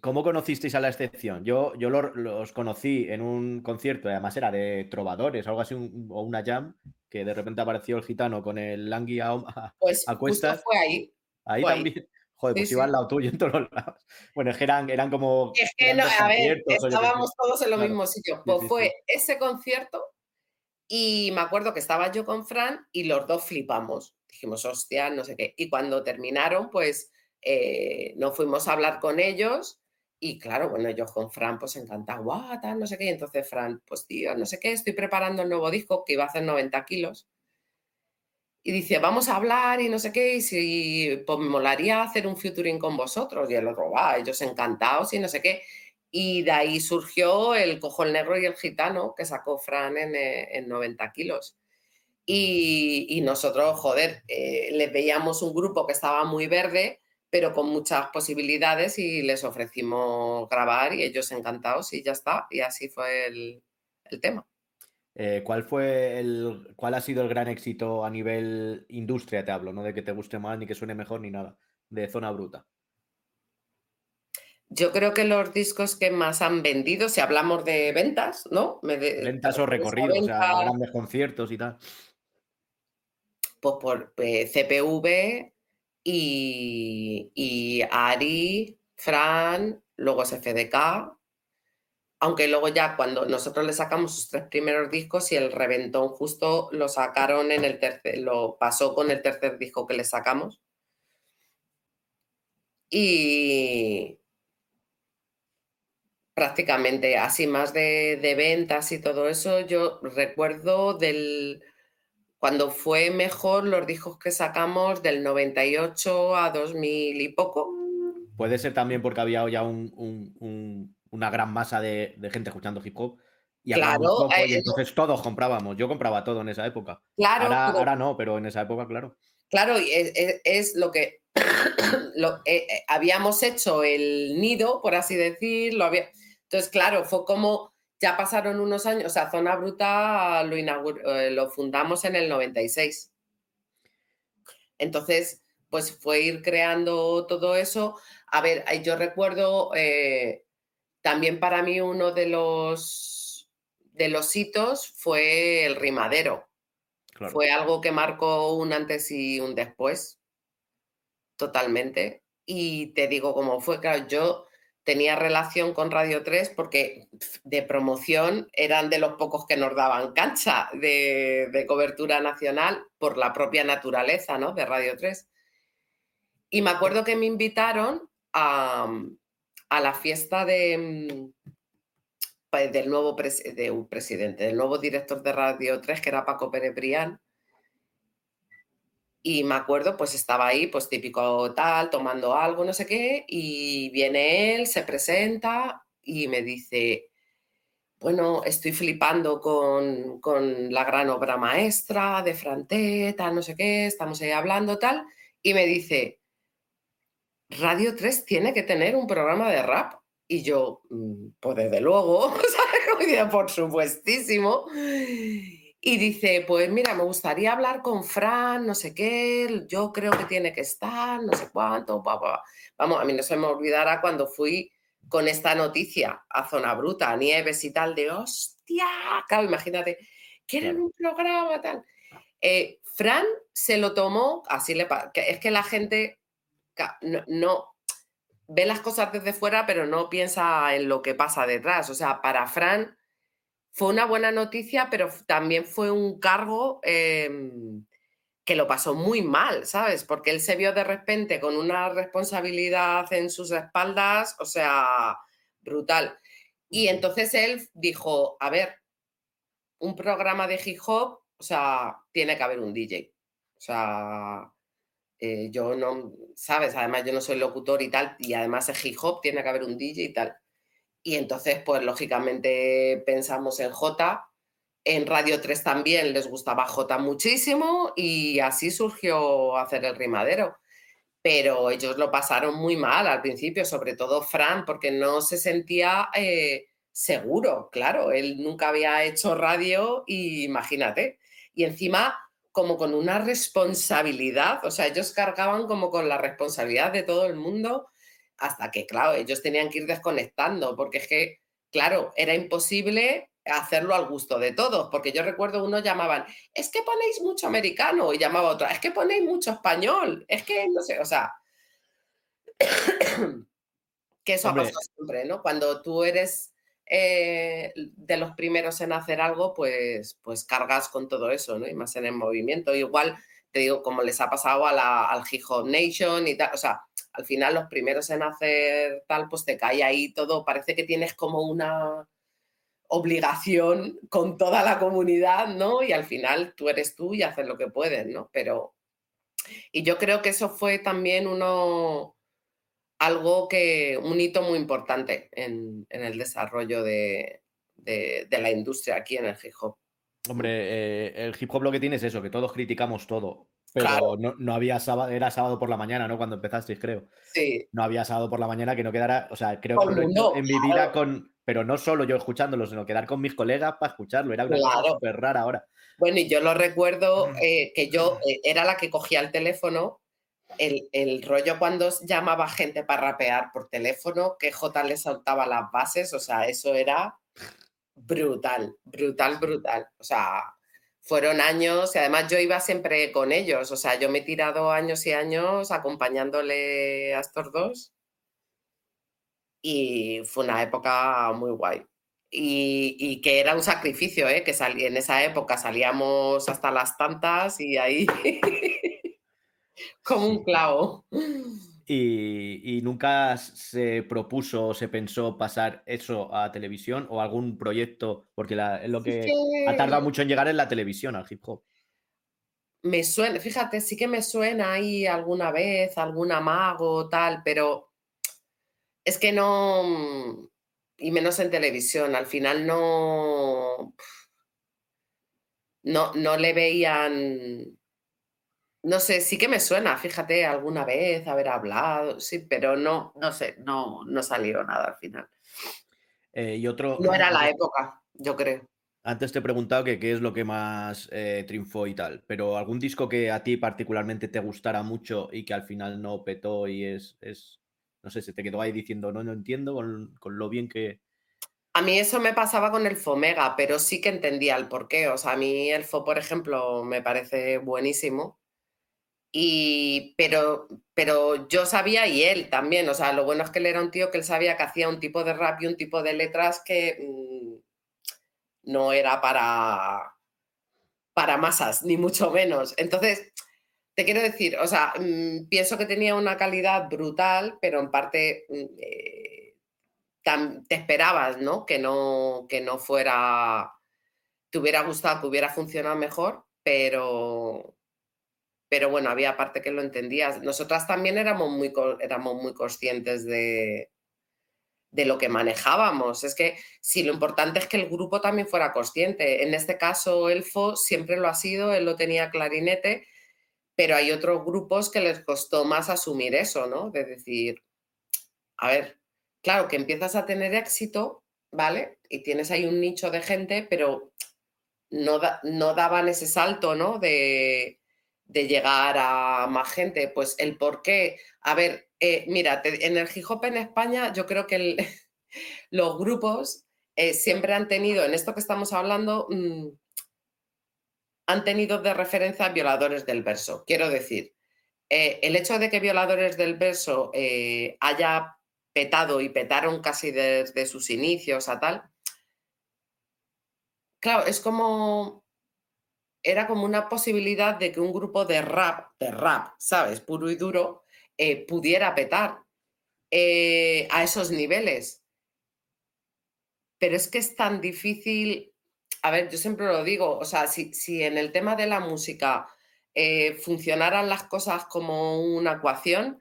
¿Cómo conocisteis a la excepción? Yo, yo los conocí en un concierto, además era de trovadores, algo así, o una jam, que de repente apareció el gitano con el langui a, pues Justo fue ahí. Ahí también. Joder, pues iba al lado tuyo en todos los lados. Bueno, es que eran, eran como. Es que no, a ver, estábamos todos en lo mismo sitio. Pues fue ese concierto y me acuerdo que estaba yo con Fran y los dos flipamos. Dijimos, hostia, no sé qué. Y cuando terminaron, pues eh, nos fuimos a hablar con ellos. Y claro, bueno, yo con Fran, pues encantada, guau, tal, no sé qué. Y entonces Fran, pues tío, no sé qué, estoy preparando el nuevo disco que iba a hacer 90 kilos y dice, vamos a hablar y no sé qué, y si pues me molaría hacer un featuring con vosotros. Y el otro, va, ellos encantados y no sé qué. Y de ahí surgió el Cojo el Negro y el Gitano, que sacó Fran en, 90 eh, kilos. Y, nosotros, joder, eh, les veíamos un grupo que estaba muy verde, pero con muchas posibilidades y les ofrecimos grabar y ellos encantados y ya está. Y así fue el tema. Eh, ¿Cuál fue el, cuál ha sido el gran éxito a nivel industria, te hablo, no de que te guste más ni que suene mejor ni nada, de Zona Bruta? Yo creo que los discos que más han vendido, si hablamos de ventas, ¿no? ventas o recorridos, o sea, grandes conciertos y tal. Pues por eh, CPV y, y Ari, Fran, luego SFDK, aunque luego ya cuando nosotros le sacamos sus tres primeros discos y el reventón justo lo sacaron en el tercer, lo pasó con el tercer disco que le sacamos. Y prácticamente así más de, ventas y todo eso, yo recuerdo del cuando fue mejor los discos que sacamos del 98 a 2000 y poco. Puede ser también porque había ya un una gran masa de, gente escuchando hip hop. Y, claro, eh, entonces todos comprábamos. Yo compraba todo en esa época. Claro. Ahora, no, pero en esa época, claro. Claro, es, es, lo que [coughs] lo, eh, eh, habíamos hecho el nido, por así decirlo. Había... Entonces, claro, fue como ya pasaron unos años. O sea, Zona Bruta lo, lo fundamos en el 96. Entonces, pues fue ir creando todo eso. A ver, yo recuerdo también para mí uno de los, de los hitos fue el rimadero. Fue algo que marcó un antes y un después, totalmente. Y te digo cómo fue, claro, yo tenía relación con Radio 3 porque de promoción eran de los pocos que nos daban cancha de, de cobertura nacional por la propia naturaleza ¿no? de Radio 3. Y me acuerdo que me invitaron a, a la fiesta de, mm, pues, del nuevo de un presidente, del nuevo director de Radio 3, que era Paco Pérez Brián. Y me acuerdo, pues estaba ahí, pues típico tal, tomando algo, no sé qué, y viene él, se presenta y me dice, bueno, estoy flipando con, con la gran obra maestra de Franteta, no sé qué, estamos ahí hablando tal, y me dice, Radio 3 tiene que tener un programa de rap. Y yo, mm, pues desde luego, [laughs] por supuestísimo. Y dice, pues mira, me gustaría hablar con Fran, no sé qué, yo creo que tiene que estar, no sé cuánto, Vamos, a mí no se me olvidará cuando fui con esta noticia a Zona Bruta, a Nieves y tal, de hostia, claro, imagínate, quieren un programa tal. Eh, Fran se lo tomó, así le es que la gente no, ve las cosas desde fuera, pero no piensa en lo que pasa detrás. O sea, para Fran fue una buena noticia, pero también fue un cargo em, que lo pasó muy mal, ¿sabes? Porque él se vio de repente con una responsabilidad en sus espaldas, o sea, brutal. Y entonces él dijo, a ver, un programa de hip hop, o sea, tiene que haber un DJ. O sea, eh, yo no, ¿sabes? Además yo no soy locutor y tal, y además es hip hop, tiene que haber un DJ y tal. Y entonces, pues lógicamente pensamos en J, en Radio 3 también les gustaba J muchísimo y así surgió hacer el rimadero. Pero ellos lo pasaron muy mal al principio, sobre todo Fran, porque no se sentía eh, seguro, claro, él nunca había hecho radio y imagínate. Y encima como con una responsabilidad, o sea, ellos cargaban como con la responsabilidad de todo el mundo hasta que, claro, ellos tenían que ir desconectando, porque es que, claro, era imposible hacerlo al gusto de todos, porque yo recuerdo uno llamaban, es que ponéis mucho americano, y llamaba otra, es que ponéis mucho español, es que, no sé, o sea, [coughs] que eso ha pasado siempre, ¿no? Cuando tú eres eh, de los primeros en hacer algo, pues, pues cargas con todo eso, ¿no? Y más en el movimiento. Igual, te digo, como les ha pasado a la, al Hip Nation y tal, o sea, al final los primeros en hacer tal, pues te cae ahí todo, parece que tienes como una obligación con toda la comunidad, ¿no? Y al final tú eres tú y haces lo que puedes, ¿no? Pero, y yo creo que eso fue también uno, algo que, un hito muy importante en, el desarrollo de, la industria aquí en el hip hop. Hombre, eh, el hip hop lo que tiene es eso, que todos criticamos todo. pero no, había sábado, era sábado por la mañana, ¿no? Cuando empezasteis, creo. Sí. No había sábado por la mañana que no quedara, o sea, creo que en mi vida con, pero no solo yo escuchándolo, sino quedar con mis colegas para escucharlo, era una cosa súper rara ahora. Bueno, y yo lo recuerdo eh, que yo eh, era la que cogía el teléfono, el, el, rollo cuando llamaba gente para rapear por teléfono, que J le saltaba las bases, o sea, eso era brutal, brutal, brutal. O sea, fueron años y además yo iba siempre con ellos, o sea, yo me he tirado años y años acompañándole a estos dos y fue una época muy guay. Y, que era un sacrificio, ¿eh? que en esa época salíamos hasta las tantas y ahí [laughs] como un clavo. Y, nunca se propuso o se pensó pasar eso a televisión o algún proyecto, porque es lo que, ha tardado mucho en llegar en la televisión al hip hop. Me suena, fíjate, sí que me suena ahí alguna vez, algún amago, tal, pero es que no, y menos en televisión, al final no, no, no le veían no sé, sí que me suena, fíjate, alguna vez haber hablado, sí, pero no, no sé, no, no salió nada al final. Eh, y otro. No era la época, yo creo. Antes te he preguntado que qué es lo que más eh, triunfó y tal, pero algún disco que a ti particularmente te gustara mucho y que al final no petó y es, es no sé, se te quedó ahí diciendo, no, no entiendo con, con lo bien que, a mí eso me pasaba con el Fomega, pero sí que entendía el porqué. O sea, a mí el Fo, por ejemplo, me parece buenísimo. Y, pero, pero yo sabía y él también, o sea, lo bueno es que él era un tío que él sabía que hacía un tipo de rap y un tipo de letras que mm, no era para, para masas, ni mucho menos. Entonces, te quiero decir, o sea, mm, pienso que tenía una calidad brutal, pero en parte mm, eh, te esperabas, ¿no? Que, ¿no? que no fuera, te hubiera gustado, que hubiera funcionado mejor, pero pero bueno, había parte que lo entendías. Nosotras también éramos muy, éramos muy conscientes de, de lo que manejábamos. Es que si lo importante es que el grupo también fuera consciente. En este caso, Elfo siempre lo ha sido, él lo tenía clarinete, pero hay otros grupos que les costó más asumir eso, ¿no? De decir, a ver, claro, que empiezas a tener éxito, ¿vale? Y tienes ahí un nicho de gente, pero no, no daban ese salto, ¿no? De, de llegar a más gente? Pues el por qué. A ver, eh, mira, en el hip en España yo creo que [laughs] los grupos eh, siempre han tenido, en esto que estamos hablando, mm, han tenido de referencia violadores del verso. Quiero decir, eh, el hecho de que violadores del verso haya petado y petaron casi desde sus inicios a tal, claro, es como era como una posibilidad de que un grupo de rap, de rap, ¿sabes? Puro y duro, eh, pudiera petar eh, a esos niveles. Pero es que es tan difícil, a ver, yo siempre lo digo, o sea, si, si en el tema de la música eh, funcionaran las cosas como una ecuación,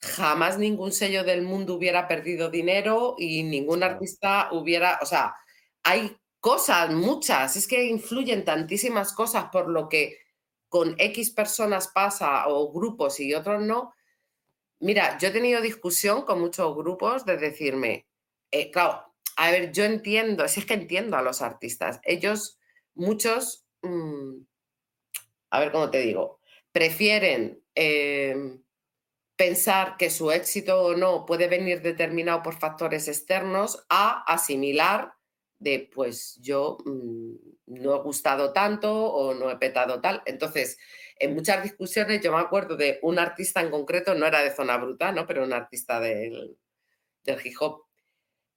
jamás ningún sello del mundo hubiera perdido dinero y ningún artista hubiera, o sea, hay cosas, muchas, es que influyen tantísimas cosas por lo que con X personas pasa o grupos y otros no. Mira, yo he tenido discusión con muchos grupos de decirme, eh, claro, a ver, yo entiendo, si es que entiendo a los artistas, ellos, muchos, mm, a ver cómo te digo, prefieren em, pensar que su éxito o no puede venir determinado por factores externos a asimilar de pues yo mm, no he gustado tanto o no he petado tal. Entonces, en muchas discusiones yo me acuerdo de un artista en concreto, no era de zona bruta, ¿no? pero un artista del, del hip hop,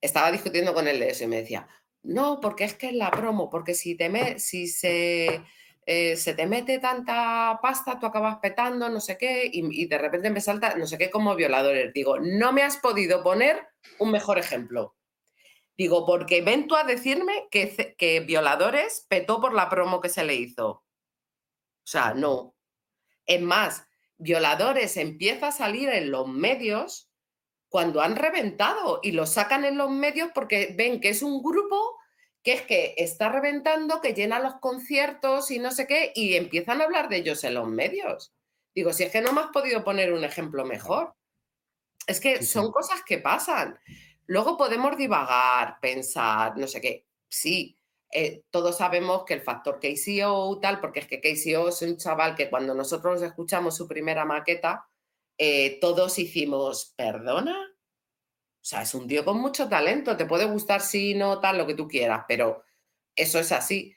estaba discutiendo con él de eso y me decía, no, porque es que es la promo, porque si, te si se, eh, se te mete tanta pasta, tú acabas petando, no sé qué, y, y de repente me salta, no sé qué, como violadores. Digo, no me has podido poner un mejor ejemplo. Digo, porque ven tú a decirme que, que Violadores petó por la promo que se le hizo. O sea, no. Es más, Violadores empieza a salir en los medios cuando han reventado y lo sacan en los medios porque ven que es un grupo que es que está reventando, que llena los conciertos y no sé qué, y empiezan a hablar de ellos en los medios. Digo, si es que no me has podido poner un ejemplo mejor. Es que son cosas que pasan. Luego podemos divagar, pensar, no sé qué. Sí, eh, todos sabemos que el factor KCO, tal, porque es que KCO es un chaval que cuando nosotros escuchamos su primera maqueta, eh, todos hicimos, ¿perdona? O sea, es un tío con mucho talento, te puede gustar si no, tal, lo que tú quieras, pero eso es así.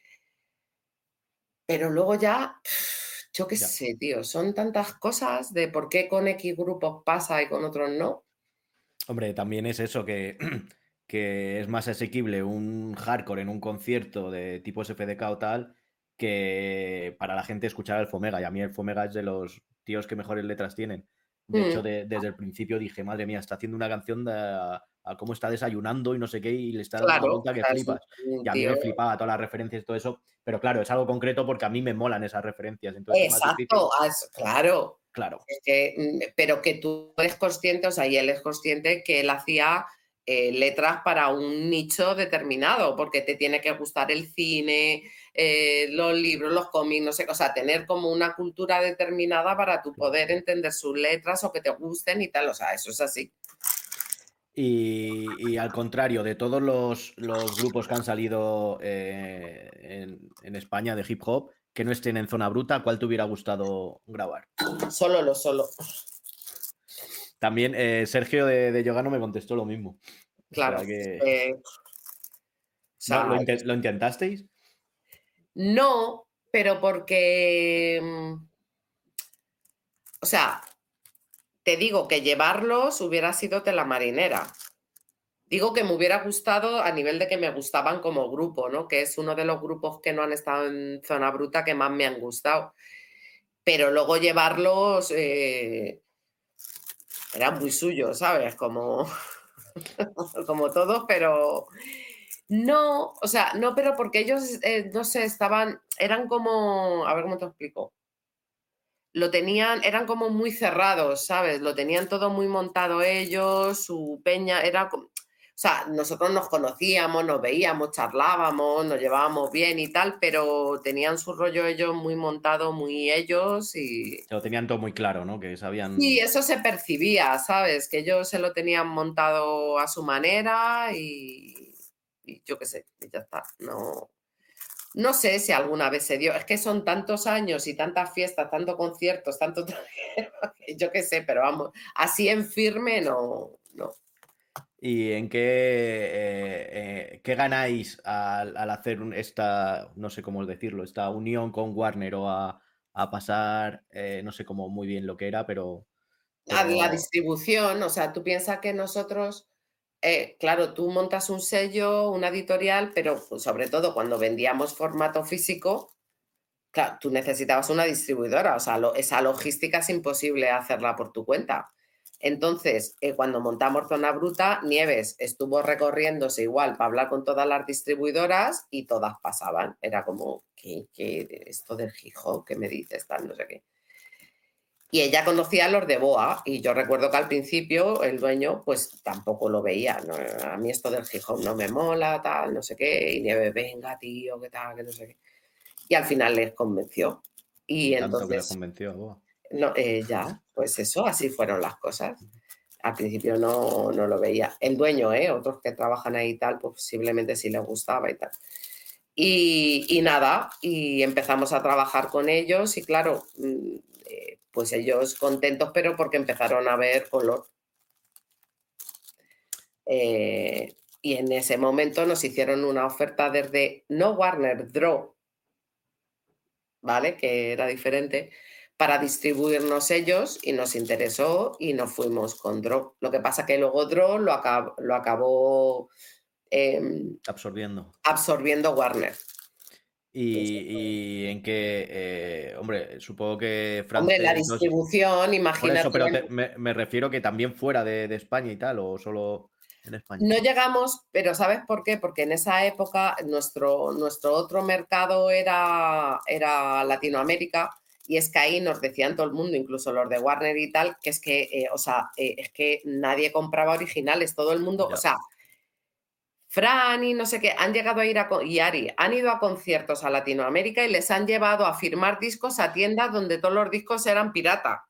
Pero luego ya, yo qué sé, tío, son tantas cosas de por qué con X grupos pasa y con otros no. Hombre, también es eso que [clears throat] que es más asequible un hardcore en un concierto de tipo SFDK o tal que para la gente escuchar el Fomega. Y a mí el Fomega es de los tíos que mejores letras tienen. De hecho, mm. desde el principio dije, madre mía, está haciendo una canción de a, cómo está desayunando y no sé qué, y le está dando una vuelta que flipas. Y a mí me flipaba todas las referencias y todo eso. Pero claro, es algo concreto porque a mí me molan esas referencias. Exacto, claro. Claro. Mm, pero que tú eres consciente, o sea, y él es consciente que él hacía eh, letras para un nicho determinado, porque te tiene que gustar el cine, eh, los libros, los cómics, no sé, o sea, tener como una cultura determinada para tu poder entender sus letras o que te gusten y tal, o sea, eso es así. Y, al contrario, de todos los, grupos que han salido eh, en, en, España de hip hop, que no estén en zona bruta, ¿cuál te hubiera gustado grabar? Solo lo solo. También eh, Sergio de, de Yogano me contestó lo mismo. Claro. Eh, ¿lo, intentasteis? No, pero porque. Mm, o sea, te digo que llevarlos hubiera sido tela marinera. Digo que me hubiera gustado a nivel de que me gustaban como grupo, ¿no? Que es uno de los grupos que no han estado en zona bruta que más me han gustado. Pero luego llevarlos. Eh, era muy suyo, ¿sabes? Como, [laughs] como todos, pero no, o sea, no, pero porque ellos, eh, no sé, estaban, eran como, a ver cómo te explico. Lo tenían, eran como muy cerrados, ¿sabes? Lo tenían todo muy montado ellos, su peña, era como, sea, nosotros nos conocíamos, nos veíamos, charlábamos, nos llevábamos bien y tal, pero tenían su rollo ellos muy montado, muy ellos y... Lo tenían todo muy claro, ¿no? Que sabían... Sí, eso se percibía, ¿sabes? Que ellos se lo tenían montado a su manera y, yo qué sé, ya está, no... No sé si alguna vez se dio, es que son tantos años y tantas fiestas, tantos conciertos, tanto... [laughs] yo qué sé, pero vamos, así en firme no, no. ¿Y en qué, eh, eh, qué ganáis al, hacer esta, no sé cómo decirlo, esta unión con Warner o a, pasar, eh, no sé cómo muy bien lo que era, pero, A la distribución, o sea, tú piensas que nosotros, claro, tú montas un sello, una editorial, pero pues, sobre todo cuando vendíamos formato físico, claro, tú necesitabas una distribuidora, o sea, esa logística es imposible hacerla por tu cuenta. Entonces, eh, cuando montamos Zona Bruta, Nieves estuvo recorriéndose igual para hablar con todas las distribuidoras y todas pasaban. Era como, ¿qué, qué esto del Gijón? ¿Qué me dices? Tal, no sé qué. Y ella conocía a los de Boa y yo recuerdo que al principio el dueño pues tampoco lo veía. A mí esto del Gijón no me mola, tal, no sé qué. Y Nieves, venga, tío, qué tal, que no sé qué. Y al final les convenció. Y entonces... Que les convenció a Boa. No, eh, ya, pues eso, así fueron las cosas. Al principio no, no lo veía. El dueño, ¿eh? otros que trabajan ahí y tal, pues posiblemente sí les gustaba y tal. Y, nada, y empezamos a trabajar con ellos y claro, mm, eh, pues ellos contentos, pero porque empezaron a ver color. Eh, y en ese momento nos hicieron una oferta desde, no Warner, Draw, ¿vale? Que era diferente para distribuirnos ellos y nos interesó y nos fuimos con Draw. Lo que pasa que luego Draw lo, lo acabó em, absorbiendo. absorbiendo Warner. Y, en qué, eh, hombre, supongo que Francia. Hombre, la distribución, imagínate. pero me, refiero que también fuera de, España y tal, o solo en España. No llegamos, pero ¿sabes por qué? Porque en esa época nuestro, nuestro otro mercado era, era Latinoamérica y es que ahí nos decían todo el mundo, incluso los de Warner y tal, que es que, eh, o sea, eh, es que nadie compraba originales, todo el mundo, o sea, Fran y no sé qué, han llegado a ir a, y Ari, han ido a conciertos a Latinoamérica y les han llevado a firmar discos a tiendas donde todos los discos eran pirata.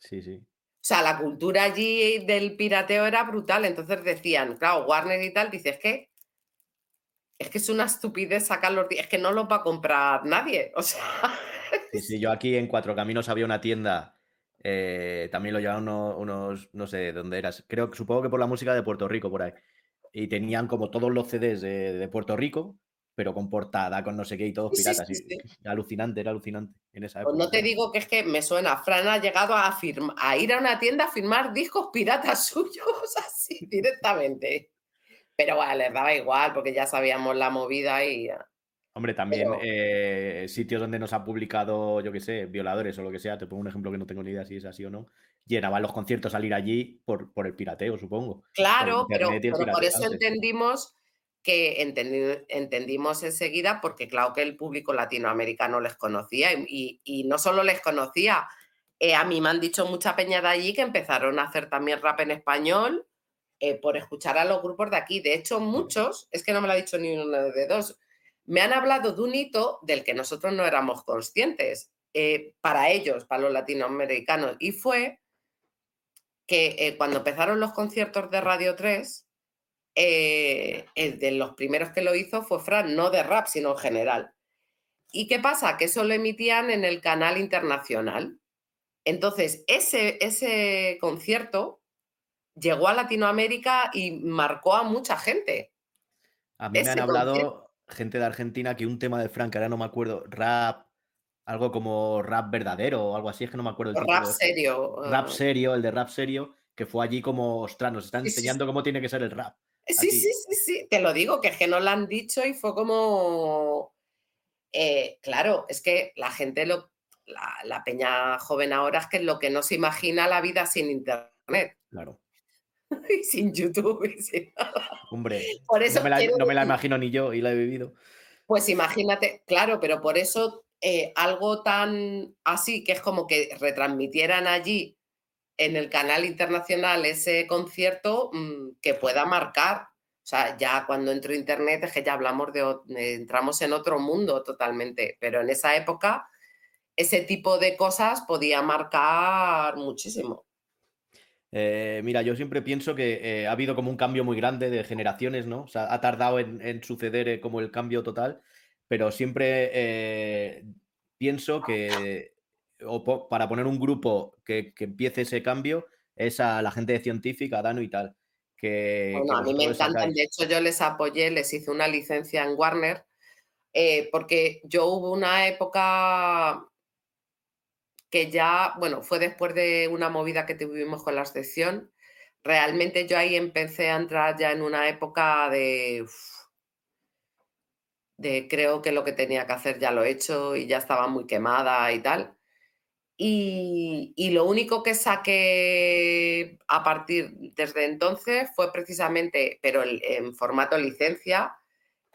Sí, sí. O sea, la cultura allí del pirateo era brutal. Entonces decían, claro, Warner y tal, dices que es que es una estupidez sacar los es que no los va a comprar nadie. [laughs] O sea. Sí, sí, yo aquí en Cuatro Caminos había una tienda, eh, también lo llevaban unos, no sé dónde eras, creo que supongo que por la música de Puerto Rico, por ahí y tenían como todos los CDs de, Puerto Rico, pero con portada, con no sé qué y todos piratas. alucinante, era alucinante en esa época. Pues no te digo que es que me suena, Fran ha llegado a, a ir a una tienda a firmar discos piratas [laughs] suyos así [laughs] directamente. Pero bueno, les daba igual porque ya sabíamos la movida y... Hombre, también eh, sitios donde nos ha publicado, yo qué sé, violadores o lo que sea, te pongo un ejemplo que no tengo ni idea si es así o no, llenaban los conciertos al ir allí por, por el pirateo, supongo. Claro, pero, por eso entendimos que entendimos enseguida, porque claro que el público latinoamericano les conocía y, no solo les conocía, eh, a mí me han dicho mucha peña de allí que empezaron a hacer también rap en español eh, por escuchar a los grupos de aquí. De hecho, muchos, es que no me lo ha dicho ni uno de dos, me han hablado de un hito del que nosotros no éramos conscientes. Eh, para ellos, para los latinoamericanos, y fue que eh, cuando empezaron los conciertos de Radio 3, eh, el de los primeros que lo hizo fue Fran, no de rap, sino en general. ¿Y qué pasa? Que eso lo emitían en el canal internacional. Entonces, ese, ese concierto llegó a Latinoamérica y marcó a mucha gente. A mí me han hablado gente de Argentina que un tema de Frank, ahora no me acuerdo, rap, algo como rap verdadero o algo así, es que no me acuerdo. El rap serio. Rap ah. serio, el de rap serio, que fue allí como, ostras, nos están enseñando cómo tiene que ser el rap. Sí, sí, sí, sí, te lo digo, que es que no lo han dicho y fue como... Eh, claro, es que la gente, lo, la, peña joven ahora es que lo que no se imagina la vida sin internet. Claro. [laughs] y sin YouTube y sin Hombre, por eso no, me la, no me la imagino ni yo y la he vivido. Pues imagínate, claro, pero por eso eh, algo tan así, que es como que retransmitieran allí en el canal internacional ese concierto mm, que pueda marcar. O sea, ya cuando entró Internet es que ya hablamos de, entramos en otro mundo totalmente, pero en esa época ese tipo de cosas podía marcar muchísimo. Eh, mira, yo siempre pienso que eh, ha habido como un cambio muy grande de generaciones, ¿no? O sea, ha tardado en, suceder como el cambio total pero siempre eh, pienso que para poner un grupo que, empiece ese cambio es a la gente de científica, a Dano y tal. Que, bueno, a mí me encantan, de hecho yo les apoyé, les hice una licencia en Warner, eh, porque yo hubo una época que ya, bueno, fue después de una movida que tuvimos con la sección, realmente yo ahí empecé a entrar ya en una época de de creo que lo que tenía que hacer ya lo he hecho y ya estaba muy quemada y tal. Y, lo único que saqué a partir desde entonces fue precisamente, pero en formato licencia,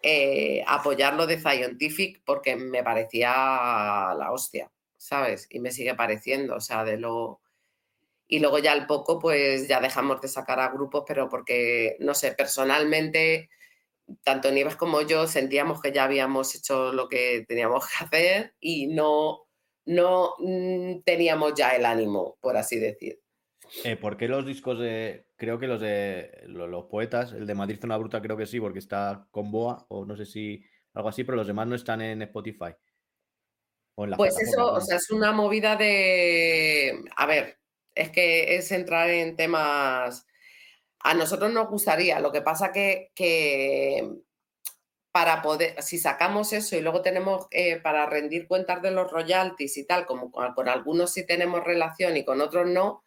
eh, apoyarlo de Scientific porque me parecía la hostia, ¿sabes? Y me sigue pareciendo, o sea, de lo... Y luego ya al poco, pues ya dejamos de sacar a grupos, pero porque, no sé, personalmente tanto Nieves como yo sentíamos que ya habíamos hecho lo que teníamos que hacer y no, no mm, teníamos ya el ánimo, por así decir. Eh, ¿Por qué los discos de, creo que los de los, poetas, el de Madrid Zona Bruta creo que sí, porque está con Boa o no sé si algo así, pero los demás no están en Spotify? Pues eso, o sea, es una movida de, a ver, es que es entrar en temas a nosotros nos gustaría, lo que pasa que, que para poder, si sacamos eso y luego tenemos eh, para rendir cuentas de los royalties y tal, como con, algunos sí tenemos relación y con otros no,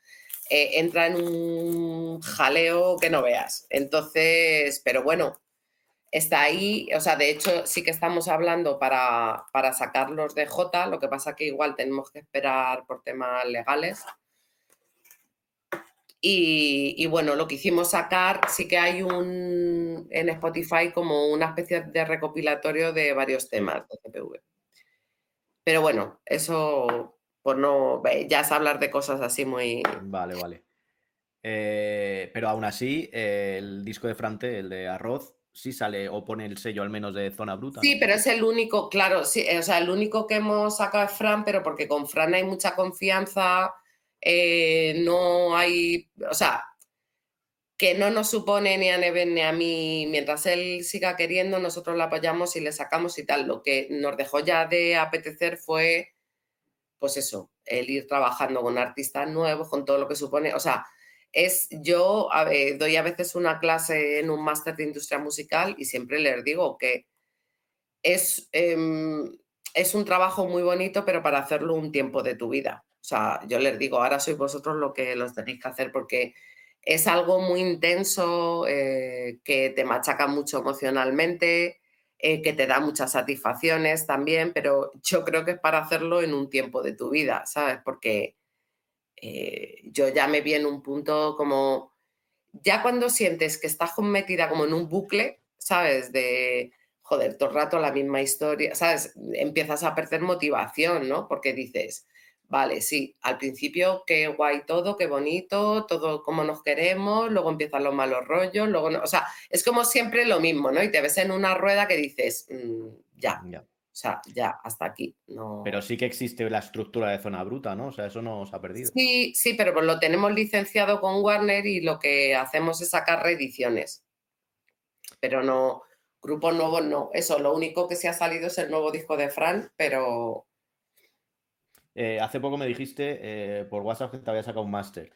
eh, entra en un jaleo que no veas. Entonces, pero bueno, está ahí, o sea, de hecho sí que estamos hablando para, para sacarlos de J, lo que pasa que igual tenemos que esperar por temas legales. Y, bueno, lo que hicimos sacar, sí que hay un en Spotify como una especie de recopilatorio de varios temas de CPV. Pero bueno, eso por no, ya es hablar de cosas así muy... Vale, vale. Eh, pero aún así, el disco de Frante, el de Arroz, sí sale o pone el sello al menos de zona bruta. Sí, pero es el único, claro, sí, o sea, el único que hemos sacado es Fran, pero porque con Fran hay mucha confianza, eh, no hay, o sea, que no nos supone ni a Neven ni a mí, mientras él siga queriendo, nosotros le apoyamos y le sacamos y tal. Lo que nos dejó ya de apetecer fue, pues eso, el ir trabajando con artistas nuevos, con todo lo que supone, o sea, es yo doy a veces una clase en un máster de industria musical y siempre les digo que es, em, es un trabajo muy bonito, pero para hacerlo un tiempo de tu vida. O sea, yo les digo, ahora sois vosotros lo que los tenéis que hacer porque es algo muy intenso, eh, que te machaca mucho emocionalmente, eh, que te da muchas satisfacciones también, pero yo creo que es para hacerlo en un tiempo de tu vida, ¿sabes? Porque eh, yo ya me vi en un punto como, ya cuando sientes que estás metida como en un bucle, ¿sabes? De, joder, todo el rato la misma historia, ¿sabes? Empiezas a perder motivación, ¿no? Porque dices, vale, sí, al principio qué guay todo, qué bonito, todo como nos queremos, luego empiezan los malos rollos, luego no, o sea, es como siempre lo mismo, ¿no? Y te ves en una rueda que dices, mm, ya, ya. O sea, ya, hasta aquí. No... Pero sí que existe la estructura de zona bruta, ¿no? O sea, eso no se ha perdido. Sí, sí, pero pues lo tenemos licenciado con Warner y lo que hacemos es sacar reediciones. Pero no, grupos nuevos no. Eso, lo único que se ha salido es el nuevo disco de Fran, pero... Eh, hace poco me dijiste eh, por WhatsApp que te había sacado un máster.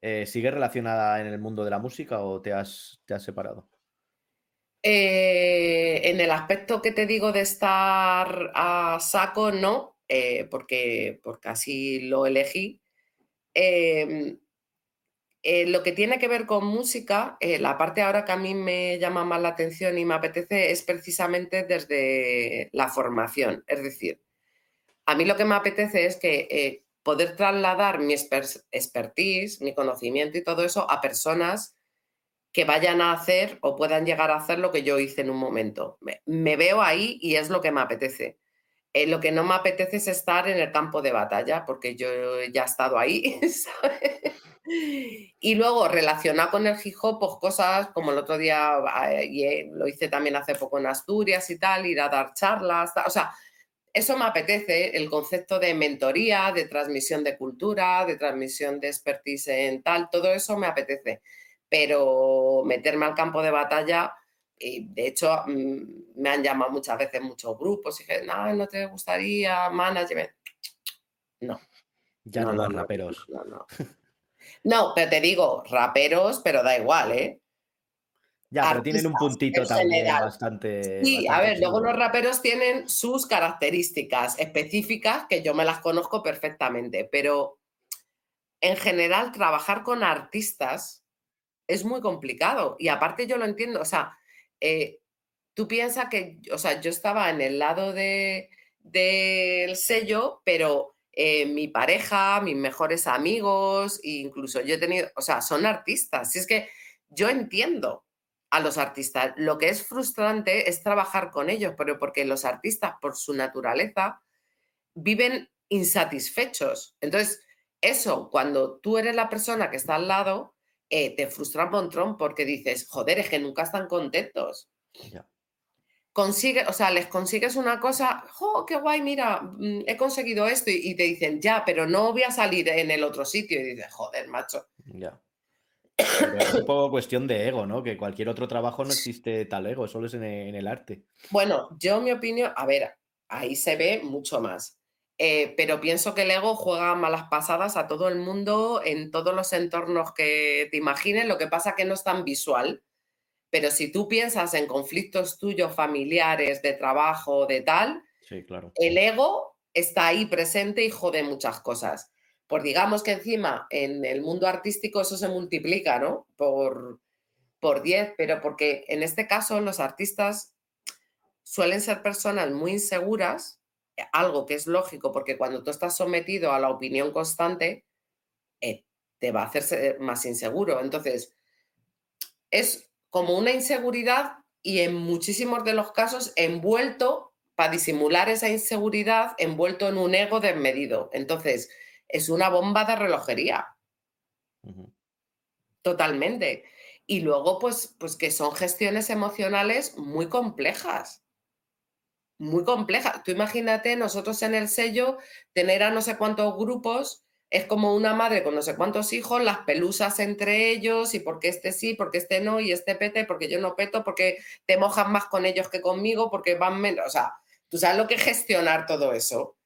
Eh, ¿Sigue relacionada en el mundo de la música o te has, te has separado? Eh, en el aspecto que te digo de estar a saco, no, eh, porque, porque así lo elegí. Em, eh, lo que tiene que ver con música, la parte ahora que a mí me llama más la atención y me apetece es precisamente desde la formación. Es decir, a mí lo que me apetece es que poder trasladar mi expertise, mi conocimiento y todo eso a personas que vayan a hacer o puedan llegar a hacer lo que yo hice en un momento. Me, veo ahí y es lo que me apetece. Eh, lo que no me apetece es estar en el campo de batalla, porque yo ya he estado ahí, [laughs] Y luego relacionado con el hip pues cosas como el otro día, eh, lo hice también hace poco en Asturias y tal, ir a dar charlas, o sea, eso me apetece, el concepto de mentoría, de transmisión de cultura, de transmisión de expertise en tal, todo eso me apetece pero meterme al campo de batalla, y de hecho mm, me han llamado muchas veces muchos grupos y dije, no, no te gustaría management. No. Ya no, los raperos. No, pero te digo, raperos, pero da igual, ¿eh? Ya, pero tienen un puntito también bastante. Sí, a ver, luego los raperos tienen sus características específicas que yo me las conozco perfectamente, pero en general trabajar con artistas es muy complicado. Y aparte yo lo entiendo, o sea, eh, tú piensas que, o sea, yo estaba en el lado de, del sello, pero eh, mi pareja, mis mejores amigos, incluso yo he tenido, o sea, son artistas. Si es que yo entiendo a los artistas. Lo que es frustrante es trabajar con ellos, pero porque los artistas, por su naturaleza, viven insatisfechos. Entonces, eso, cuando tú eres la persona que está al lado, eh, te frustra un montón porque dices, joder, es que nunca están contentos. Consigue, o sea, les consigues una cosa, ¡oh, qué guay! Mira, mm, he conseguido esto y, te dicen, ya, pero no voy a salir en el otro sitio. Y dices, joder, macho. Ya. es un poco cuestión de ego, ¿no? Que cualquier otro trabajo no existe tal ego, solo es en el arte. Bueno, yo mi opinión, a ver, ahí se ve mucho más. Eh, pero pienso que el ego juega malas pasadas a todo el mundo en todos los entornos que te imagines, lo que pasa que no es tan visual. Pero si tú piensas en conflictos tuyos familiares, de trabajo, de tal, el ego está ahí presente y jode muchas cosas. Pues digamos que encima en el mundo artístico eso se multiplica, ¿no? Por, por 10, pero porque en este caso los artistas suelen ser personas muy inseguras algo que es lógico, porque cuando tú estás sometido a la opinión constante, eh, te va a hacerse más inseguro. Entonces, es como una inseguridad y en muchísimos de los casos envuelto, para disimular esa inseguridad, envuelto en un ego desmedido. Entonces, es una bomba de relojería. Totalmente. y luego, pues, pues que son gestiones emocionales muy complejas. Muy complejas. Tú imagínate, nosotros en el sello, tener a no sé cuántos grupos, es como una madre con no sé cuántos hijos, las pelusas entre ellos, y porque este sí, porque este no, y este pete, porque yo no peto, porque te mojas más con ellos que conmigo, porque van menos. O sea, tú sabes lo que es gestionar todo eso.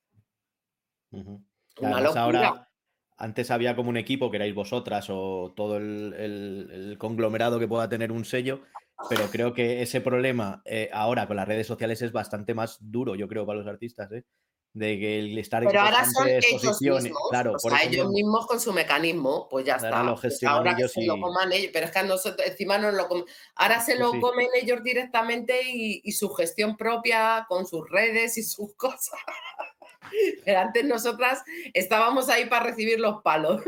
Una locura. Antes había como un equipo que erais vosotras o todo el, conglomerado que pueda tener un sello, pero creo que ese problema eh, ahora con las redes sociales es bastante más duro, yo creo, para los artistas, ¿eh? de que el estar en Pero ahora son ellos mismos, claro, o sea, ellos mismos con su mecanismo, pues ya está. Pues ahora que se lo coman ellos, pero es que nosotros encima no lo comen. Ahora se lo comen ellos directamente y, y, su gestión propia con sus redes y sus [laughs] cosas. Pero antes nosotras estábamos ahí para recibir los palos.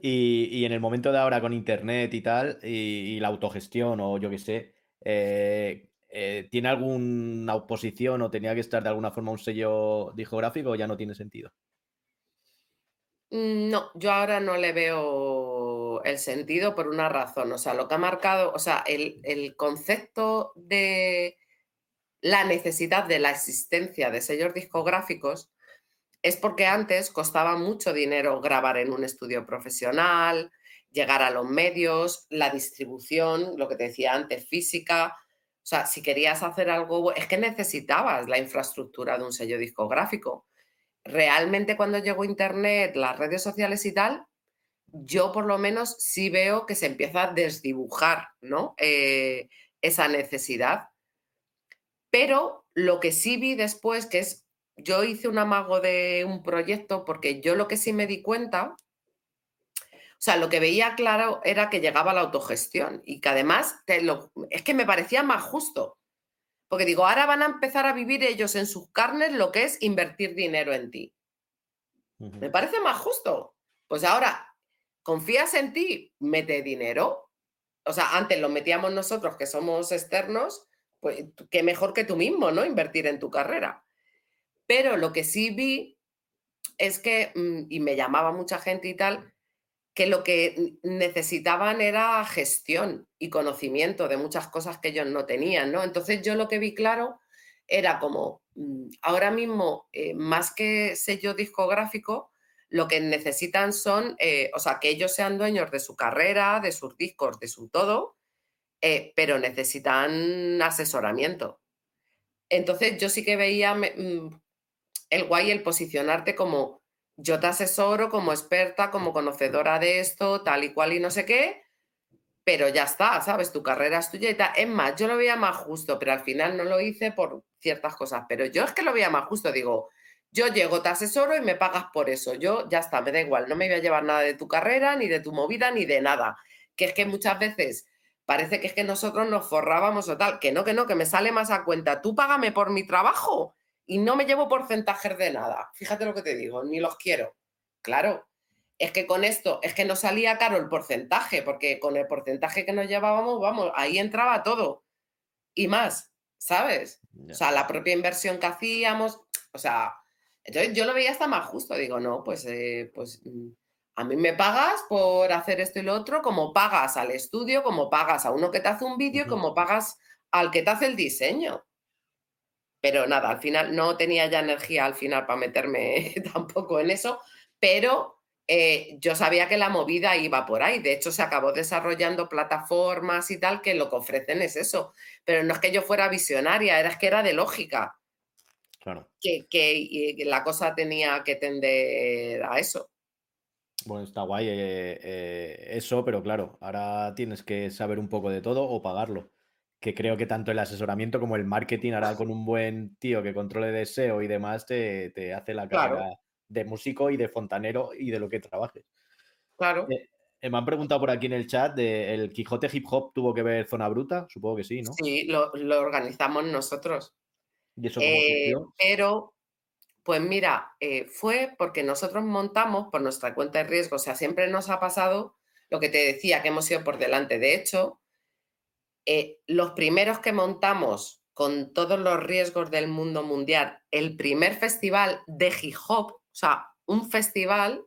Y, en el momento de ahora con internet y tal, y, la autogestión o yo qué sé, eh, eh, ¿tiene alguna oposición o tenía que estar de alguna forma un sello discográfico o ya no tiene sentido? Mm, no, yo ahora no le veo el sentido por una razón. O sea, lo que ha marcado, o sea, el concepto de la necesidad de la existencia de sellos discográficos es porque antes costaba mucho dinero grabar en un estudio profesional, llegar a los medios, la distribución, lo que te decía antes, física. O sea, si querías hacer algo, es que necesitabas la infraestructura de un sello discográfico. Realmente cuando llegó Internet, las redes sociales y tal, yo por lo menos sí veo que se empieza a desdibujar ¿no? Eh, esa necesidad pero lo que sí vi después, que es, yo hice un amago de un proyecto porque yo lo que sí me di cuenta, o sea, lo que veía claro era que llegaba la autogestión y que además es que me parecía más justo. Porque digo, ahora van a empezar a vivir ellos en sus carnes lo que es invertir dinero en ti. Me parece más justo. Pues ahora, confías en ti, mete dinero. O sea, antes lo metíamos nosotros que somos externos pues qué mejor que tú mismo, ¿no? Invertir en tu carrera. Pero lo que sí vi es que, mm, y me llamaba mucha gente y tal, que lo que necesitaban era gestión y conocimiento de muchas cosas que ellos no tenían, ¿no? Entonces yo lo que vi claro era como, mm, ahora mismo, eh, más que sello discográfico, lo que necesitan son, eh, o sea, que ellos sean dueños de su carrera, de sus discos, de su todo, eh, pero necesitan asesoramiento. Entonces yo sí que veía mm, el guay el posicionarte como yo te asesoro como experta, como conocedora de esto, tal y cual y no sé qué, pero ya está, ¿sabes? Tu carrera es tuya y tal. Es más, yo lo veía más justo, pero al final no lo hice por ciertas cosas, pero yo es que lo veía más justo, digo, yo llego, te asesoro y me pagas por eso, yo ya está, me da igual, no me voy a llevar nada de tu carrera, ni de tu movida, ni de nada. Que es que muchas veces parece que es que nosotros nos forrábamos o tal, que no, que no, que me sale más a cuenta. Tú págame por mi trabajo y no me llevo porcentajes de nada. Fíjate lo que te digo, ni los quiero. Claro, es que con esto, es que no salía caro el porcentaje, porque con el porcentaje que nos llevábamos, vamos, ahí entraba todo y más, ¿sabes? O sea, la propia inversión que hacíamos, o sea, entonces yo lo veía hasta más justo, digo, no, pues, eh, pues mm, a mí me pagas por hacer esto y lo otro, como pagas al estudio, como pagas a uno que te hace un vídeo, como pagas al que te hace el diseño. Pero nada, al final no tenía ya energía al final para meterme [laughs] tampoco en eso, pero eh, yo sabía que la movida iba por ahí. De hecho, se acabó desarrollando plataformas y tal que lo que ofrecen es eso. Pero no es que yo fuera visionaria, era que era de lógica. Claro. Que, que la cosa tenía que tender a eso. Bueno, está guay eh, eh, eso, pero claro, ahora tienes que saber un poco de todo o pagarlo. Que creo que tanto el asesoramiento como el marketing ahora con un buen tío que controle de SEO y demás te, hace la carrera de músico y de fontanero y de lo que trabajes. Claro. Eh, me han preguntado por aquí en el chat, de, ¿el Quijote Hip Hop tuvo que ver Zona Bruta? Supongo que sí, ¿no? Sí, lo, organizamos nosotros. ¿Y eso cómo Pero pues mira, eh, fue porque nosotros montamos por nuestra cuenta de riesgo, o sea, siempre nos ha pasado lo que te decía, que hemos ido por delante. De hecho, eh, los primeros que montamos con todos los riesgos del mundo mundial, el primer festival de hip hop, o sea, un festival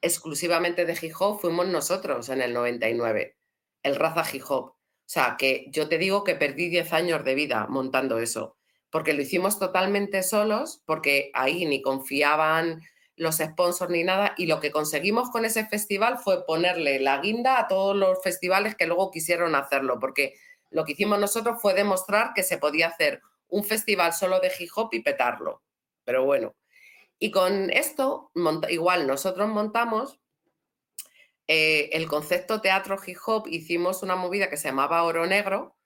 exclusivamente de hip hop, fuimos nosotros en el 99. el Raza Hip Hop. O sea, que yo te digo que perdí 10 años de vida montando eso, porque lo hicimos totalmente solos, porque ahí ni confiaban los sponsors ni nada, y lo que conseguimos con ese festival fue ponerle la guinda a todos los festivales que luego quisieron hacerlo, porque lo que hicimos nosotros fue demostrar que se podía hacer un festival solo de hip hop y petarlo. Pero bueno, y con esto, igual nosotros montamos eh, el concepto teatro hip hop, hicimos una movida que se llamaba Oro Negro,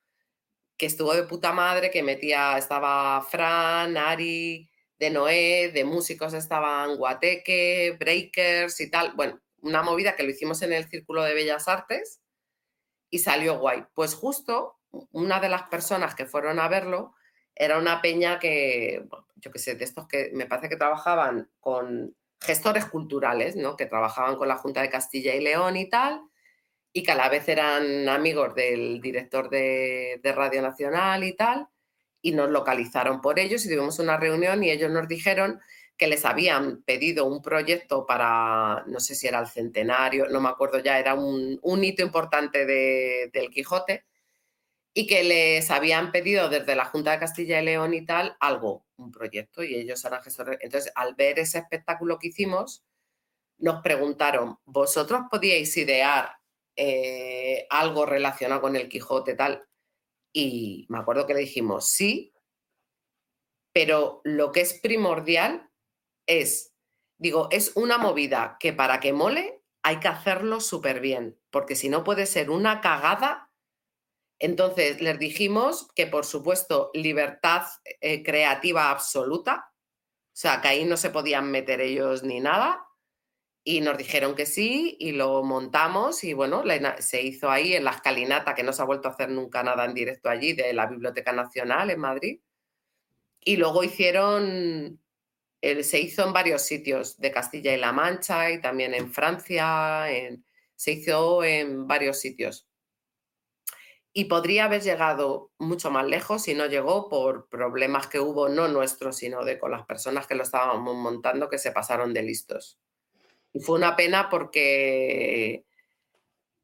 que estuvo de puta madre, que metía, estaba Fran, Ari, de Noé, de músicos estaban Guateque, Breakers y tal. Bueno, una movida que lo hicimos en el Círculo de Bellas Artes y salió guay. Pues justo una de las personas que fueron a verlo era una peña que, yo qué sé, de estos que me parece que trabajaban con gestores culturales, ¿no? Que trabajaban con la Junta de Castilla y León y tal, y que a la vez eran amigos del director de, de Radio Nacional y tal, y nos localizaron por ellos y tuvimos una reunión y ellos nos dijeron que les habían pedido un proyecto para, no sé si era el centenario, no me acuerdo ya, era un, un hito importante de, del Quijote, y que les habían pedido desde la Junta de Castilla y León y tal algo, un proyecto, y ellos eran gestores. Entonces, al ver ese espectáculo que hicimos, nos preguntaron, ¿vosotros podíais idear eh, algo relacionado con el Quijote tal? Y me acuerdo que le dijimos, sí, pero lo que es primordial es, digo, es una movida que para que mole hay que hacerlo súper bien, porque si no puede ser una cagada entonces, les dijimos que, por supuesto, libertad eh, creativa absoluta, o sea, que ahí no se podían meter ellos ni nada, y nos dijeron que sí, y lo montamos, y bueno, se hizo ahí en la escalinata, que no se ha vuelto a hacer nunca nada en directo allí, de la Biblioteca Nacional en Madrid. Y luego hicieron, se hizo en varios sitios de Castilla y La Mancha y también en Francia, se hizo en varios sitios y podría haber llegado mucho más lejos si no llegó por problemas que hubo, no nuestros, sino de con las personas que lo estábamos montando que se pasaron de listos. Y fue una pena porque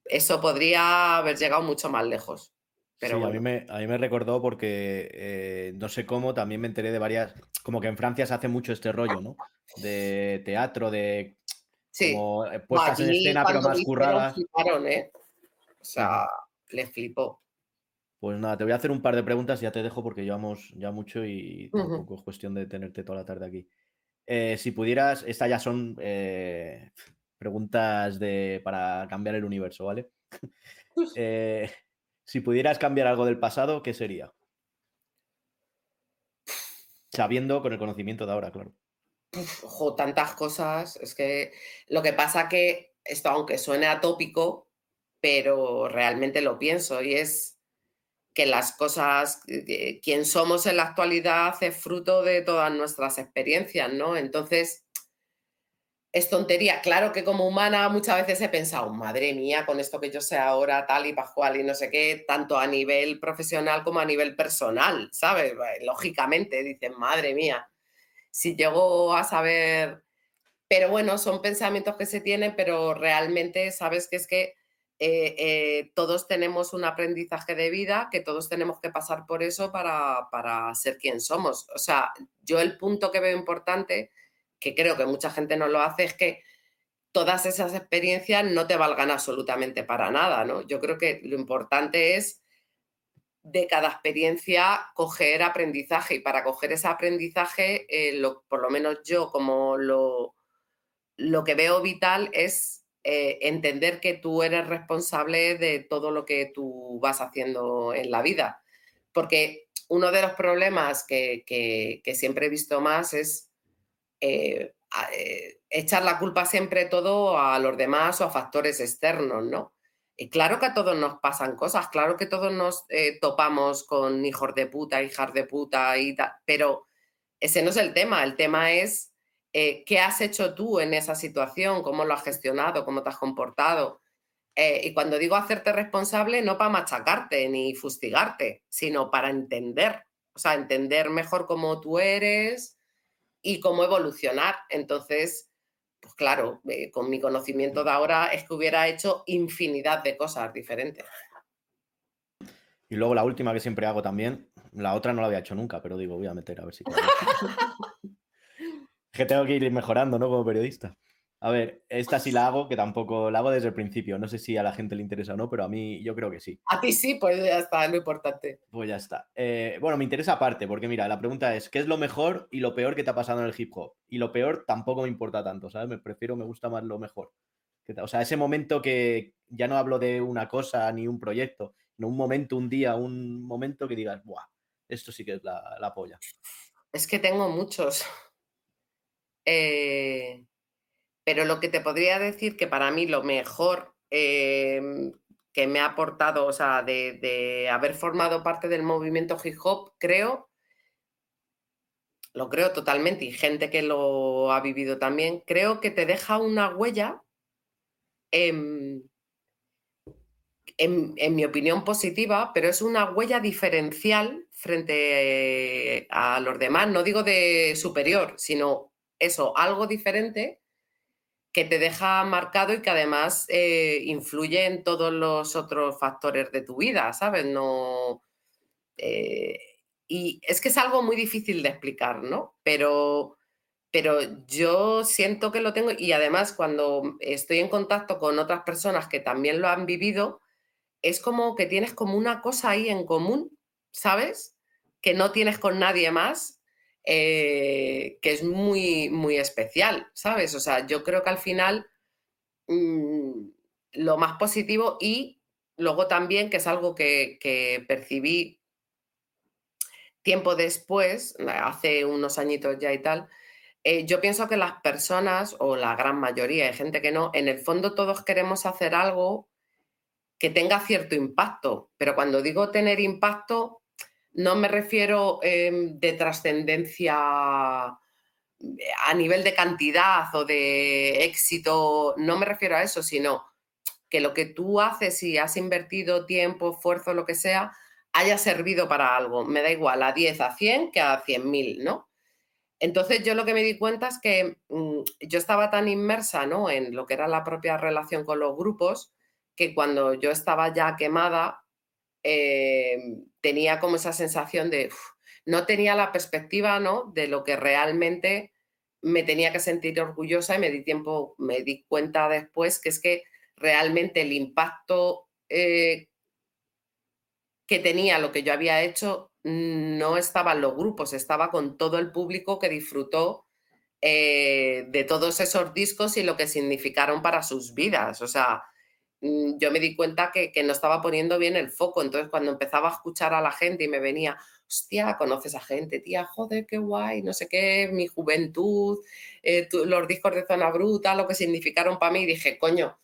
eso podría haber llegado mucho más lejos. Pero a, mí me, a mí me recordó porque eh, no sé cómo, también me enteré de varias, como que en Francia se hace mucho este rollo, ¿no? De teatro, de sí. como eh, puestas en escena pero más curradas. ¿eh? O sea, le flipó. Pues nada, te voy a hacer un par de preguntas y ya te dejo porque llevamos ya mucho y tampoco es cuestión de tenerte toda la tarde aquí. Eh, si pudieras, estas ya son eh, preguntas de, para cambiar el universo, ¿vale? [laughs] Eh, si pudieras cambiar algo del pasado, ¿qué sería? Sabiendo con el conocimiento de ahora, claro. Ojo, tantas cosas. Es que lo que pasa que esto, aunque suene atópico, pero realmente lo pienso y es que las cosas, eh, quien somos en la actualidad es fruto de todas nuestras experiencias, ¿no? Entonces, es tontería. Claro que como humana muchas veces he pensado, madre mía, con esto que yo sé ahora, tal y pascual y no sé qué, tanto a nivel profesional como a nivel personal, ¿sabes? Lógicamente, dicen, madre mía, si llego a saber... Pero bueno, son pensamientos que se tienen, pero realmente sabes que es que eh, eh, todos tenemos un aprendizaje de vida, que todos tenemos que pasar por eso para, para, ser quien somos. O sea, yo el punto que veo importante, que creo que mucha gente no lo hace, es que todas esas experiencias no te valgan absolutamente para nada, ¿no? Yo creo que lo importante es de cada experiencia coger aprendizaje y para coger ese aprendizaje, eh, por lo menos yo como lo, lo que veo vital es eh, entender que tú eres responsable de todo lo que tú vas haciendo en la vida. Porque uno de los problemas que, siempre he visto más es eh, eh, echar la culpa siempre todo a los demás o a factores externos, ¿no? Y claro que a todos nos pasan cosas, claro que todos nos topamos con hijos de puta, hijas de puta y tal, pero ese no es el tema, el tema es eh, qué has hecho tú en esa situación, cómo lo has gestionado, cómo te has comportado. Eh, y cuando digo hacerte responsable, no para machacarte ni fustigarte, sino para entender, o sea, entender mejor cómo tú eres y cómo evolucionar. Entonces, pues claro, eh, con mi conocimiento de ahora es que hubiera hecho infinidad de cosas diferentes. Y luego la última que siempre hago también, la otra no la había hecho nunca, pero digo, voy a meter a ver si... [laughs] que tengo que ir mejorando, ¿no? Como periodista. A ver, esta sí la hago, que tampoco la hago desde el principio. No sé si a la gente le interesa o no, pero a mí yo creo que sí. A ti sí, pues ya está, lo importante. Pues ya está. Eh, bueno, me interesa aparte, porque mira, la pregunta es, ¿qué es lo mejor y lo peor que te ha pasado en el hip hop? Y lo peor tampoco me importa tanto, ¿sabes? Me prefiero, me gusta más lo mejor. O sea, ese momento que ya no hablo de una cosa ni un proyecto, sino un momento, un día, un momento que digas, ¡buah! Esto sí que es la, la polla. Es que tengo muchos. Eh, pero lo que te podría decir que para mí lo mejor em, que me ha aportado, o sea, de, haber formado parte del movimiento hip hop, creo, lo creo totalmente, y gente que lo ha vivido también, creo que te deja una huella, en, en mi opinión positiva, pero es una huella diferencial frente a los demás, no digo de superior, sino eso, algo diferente que te deja marcado y que además eh, influye en todos los otros factores de tu vida, ¿sabes? No. Eh, y es que es algo muy difícil de explicar, ¿no? Pero, pero yo siento que lo tengo y además cuando estoy en contacto con otras personas que también lo han vivido, es como que tienes como una cosa ahí en común, ¿sabes? Que no tienes con nadie más eh, que es muy, muy especial, ¿sabes? O sea, yo creo que al final mm, lo más positivo y luego también, que es algo que, percibí tiempo después, hace unos añitos ya y tal, eh, yo pienso que las personas, o la gran mayoría, hay gente que no, en el fondo todos queremos hacer algo que tenga cierto impacto, pero cuando digo tener impacto, no me refiero em, de trascendencia eh, a nivel de cantidad o de éxito, no me refiero a eso, sino que lo que tú haces y has invertido tiempo, esfuerzo, lo que sea, haya servido para algo. Me da igual a 10, a 100 que a 100.000, ¿no? Entonces yo lo que me di cuenta es que mm, yo estaba tan inmersa ¿no? en lo que era la propia relación con los grupos que cuando yo estaba ya quemada, Em, tenía como esa sensación de, no tenía la perspectiva ¿no? de lo que realmente me tenía que sentir orgullosa y me di tiempo, me di cuenta después que es que realmente el impacto eh, que tenía lo que yo había hecho no estaba en los grupos, estaba con todo el público que disfrutó eh, de todos esos discos y lo que significaron para sus vidas. O sea, yo me di cuenta que, no estaba poniendo bien el foco. Entonces, cuando empezaba a escuchar a la gente y me venía, hostia, conoces a gente, tía, joder, qué guay, no sé qué, mi juventud, eh, los discos de Zona Bruta, lo que significaron para mí, dije, coño,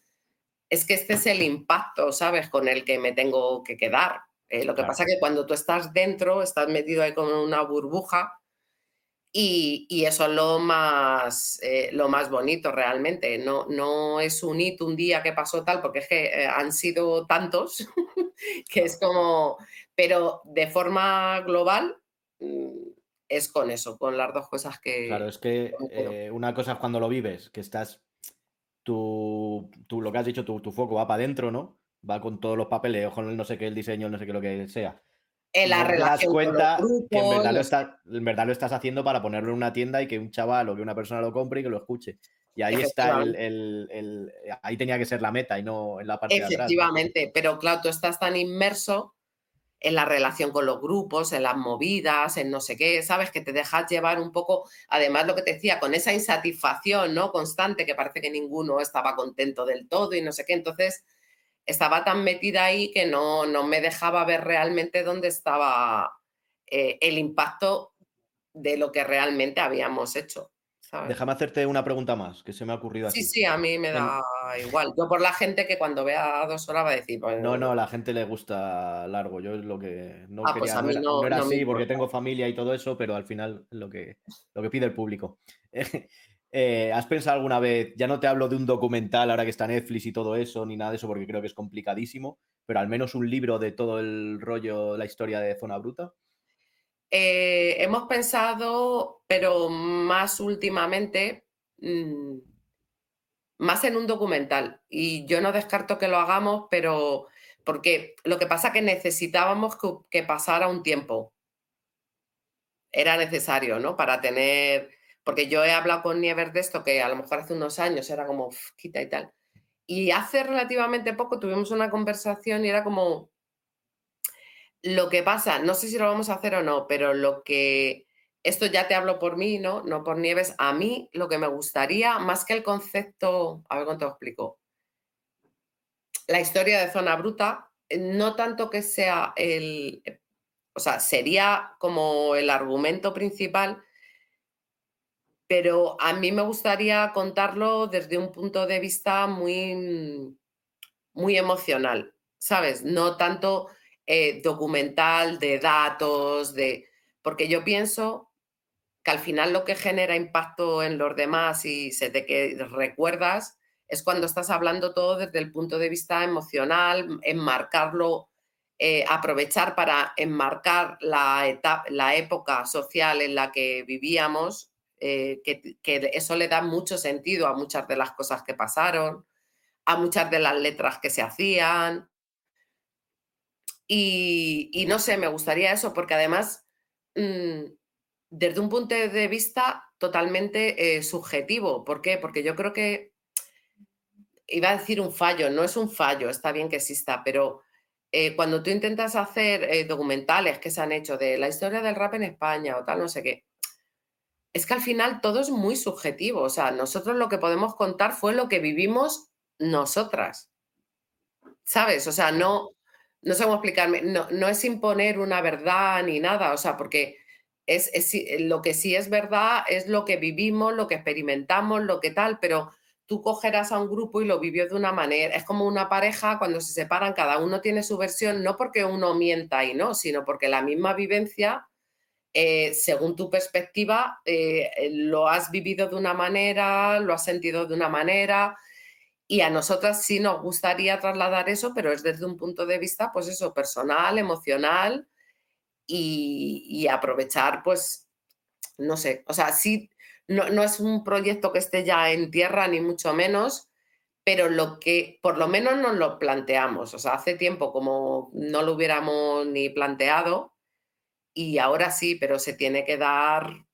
es que este es el impacto, ¿sabes?, con el que me tengo que quedar. Eh, lo que pasa es que cuando tú estás dentro, estás metido ahí con una burbuja, y, eso es lo más, eh, lo más bonito realmente. No, no es un hito, un día que pasó tal, porque es que eh, han sido tantos [laughs] que es como, pero de forma global mm, es con eso, con las dos cosas que... Claro, es que eh, una cosa es cuando lo vives, que estás, tú, tú lo que has dicho, tu, tu foco va para adentro, ¿no? Va con todos los papeles, con el no sé qué, el diseño, no sé qué, lo que sea en la relación das cuenta que en verdad, lo en verdad, lo estás haciendo para ponerlo en una tienda y que un chaval o que una persona lo compre y que lo escuche. Y ahí está el, ahí tenía que ser la meta y no en la parte de atrás. Efectivamente, pero claro, tú estás tan inmerso en la relación con los grupos, en las movidas, en no sé qué, sabes que te dejas llevar un poco, además lo que te decía, con esa insatisfacción, ¿no? Constante, que parece que ninguno estaba contento del todo y no sé qué. Entonces, estaba tan metida ahí que no, no me dejaba ver realmente dónde estaba eh, el impacto de lo que realmente habíamos hecho. Déjame hacerte una pregunta más, que se me ha ocurrido así. Sí, sí, a mí me da igual. Yo por la gente que cuando vea dos horas va a decir... Pues no, no, a la gente le gusta largo. Yo es lo que no ah, pues quería... no, era, así porque tengo familia y todo eso, pero al final lo que, lo que pide el público. [laughs] Eh, ¿Has pensado alguna vez, ya no te hablo de un documental ahora que está Netflix y todo eso, ni nada de eso, porque creo que es complicadísimo, pero al menos un libro de todo el rollo, la historia de Zona Bruta? Eh, hemos pensado, pero más últimamente, mm, más en un documental. Y yo no descarto que lo hagamos, pero, porque lo que pasa es que necesitábamos que, pasara un tiempo. Era necesario, ¿no? Para tener, porque yo he hablado con Nieves de esto, que a lo mejor hace unos años era como quita y tal. Y hace relativamente poco tuvimos una conversación y era como, lo que pasa, no sé si lo vamos a hacer o no, pero lo que, esto ya te hablo por mí, ¿no? No por Nieves, a mí lo que me gustaría, más que el concepto, a ver cómo te lo explico, la historia de Zona Bruta, eh, no tanto que sea el, o sea, sería como el argumento principal, pero a mí me gustaría contarlo desde un punto de vista muy, muy emocional, ¿sabes? No tanto eh, documental de datos, de... Porque yo pienso que al final lo que genera impacto en los demás y se te que recuerdas es cuando estás hablando todo desde el punto de vista emocional, enmarcarlo, eh, aprovechar para enmarcar la, etapa, la época social en la que vivíamos, eh, que, eso le da mucho sentido a muchas de las cosas que pasaron, a muchas de las letras que se hacían. Y, no sé, me gustaría eso, porque además, mm, desde un punto de vista totalmente eh, subjetivo. ¿Por qué? Porque yo creo que iba a decir un fallo, no es un fallo, está bien que exista, pero eh, cuando tú intentas hacer documentales que se han hecho de la historia del rap en España o tal, no sé qué, es que al final todo es muy subjetivo. O sea, nosotros lo que podemos contar fue lo que vivimos nosotras. ¿Sabes? O sea, no, no sé cómo explicarme, no, no es imponer una verdad ni nada, o sea, porque es, es, lo que sí es verdad es lo que vivimos, lo que experimentamos, lo que tal, pero tú cogerás a un grupo y lo vivió de una manera. Es como una pareja cuando se separan, cada uno tiene su versión, no porque uno mienta y no, sino porque la misma vivencia, eh, según tu perspectiva, eh, lo has vivido de una manera, lo has sentido de una manera. Y a nosotras sí nos gustaría trasladar eso, pero es desde un punto de vista, pues eso, personal, emocional y, aprovechar, pues, no sé, o sea, sí no, es un proyecto que esté ya en tierra, ni mucho menos, pero lo que por lo menos nos lo planteamos. O sea, hace tiempo como no lo hubiéramos ni planteado y ahora sí, pero se tiene que dar,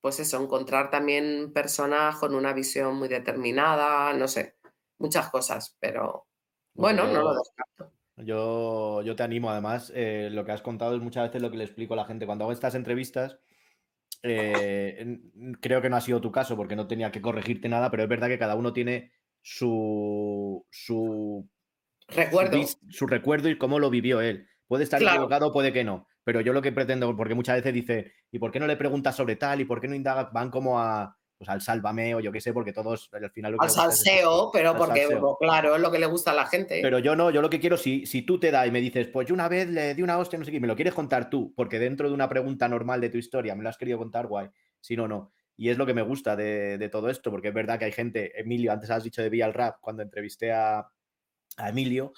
pues eso, encontrar también personas con una visión muy determinada, no sé, muchas cosas, pero bueno, no lo descarto. Yo, yo te animo, además, eh, lo que has contado es muchas veces lo que le explico a la gente. Cuando hago estas entrevistas, eh, creo que no ha sido tu caso porque no tenía que corregirte nada, pero es verdad que cada uno tiene su, su recuerdo. Su, recuerdo y cómo lo vivió él. Puede estar equivocado, puede que no. Pero yo lo que pretendo, porque muchas veces dice, ¿y por qué no le preguntas sobre tal? ¿Y por qué no indagas? Van como a, pues al sálvame o yo qué sé, porque todos al final... al salseo, pero porque, claro, es lo que le gusta a la gente. Pero yo no, yo lo que quiero, si, si tú te das y me dices, pues yo una vez le di una hostia, no sé qué, me lo quieres contar tú, porque dentro de una pregunta normal de tu historia me lo has querido contar, guay. Si no, no. Y es lo que me gusta de, todo esto, porque es verdad que hay gente, Emilio, antes has dicho de Vía al Rap, cuando entrevisté a, a Emilio,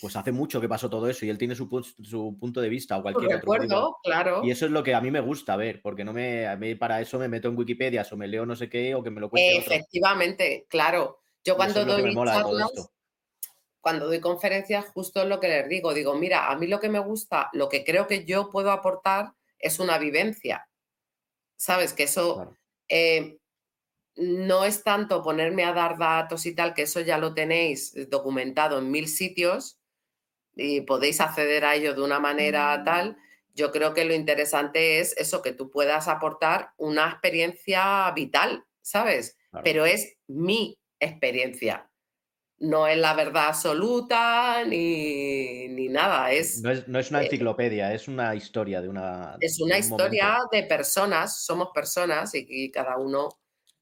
pues hace mucho que pasó todo eso y él tiene su, su punto de vista o cualquier otro. claro. Y eso es lo que a mí me gusta ver, porque no me, a mí para eso me meto en Wikipedia o me leo no sé qué o que me lo cuente Efectivamente, claro. Yo cuando doy charlas, cuando doy conferencias, justo es lo que les digo. Digo, mira, a mí lo que me gusta, lo que creo que yo puedo aportar es una vivencia. ¿Sabes? Que eso eh, no es tanto ponerme a dar datos y tal, que eso ya lo tenéis documentado en mil sitios, y podéis acceder a ello de una manera mm. tal, yo creo que lo interesante es eso, que tú puedas aportar una experiencia vital, ¿sabes? Pero es mi experiencia. No es la verdad absoluta ni, ni nada. Es, no, es, una eh, enciclopedia, es una historia de una. Es una historia de personas, somos personas y, cada uno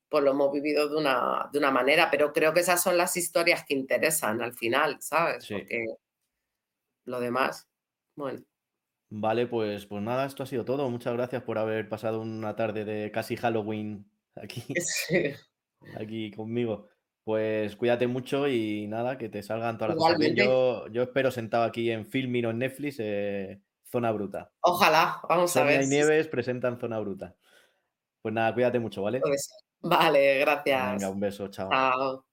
pues lo hemos vivido de una, de una manera, pero creo que esas son las historias que interesan al final, ¿sabes? Porque lo demás, bueno. Vale, pues, pues nada, esto ha sido todo. Muchas gracias por haber pasado una tarde de casi Halloween aquí, [laughs] aquí conmigo. Pues cuídate mucho y nada, que te salgan todas las cosas Yo, yo espero sentado aquí en Filming o en Netflix, eh, Zona Bruta. Ojalá, vamos a ver. y Nieves presentan Zona Bruta. Pues nada, cuídate mucho, ¿vale? Vale, gracias. Venga, un beso, chao. Chao.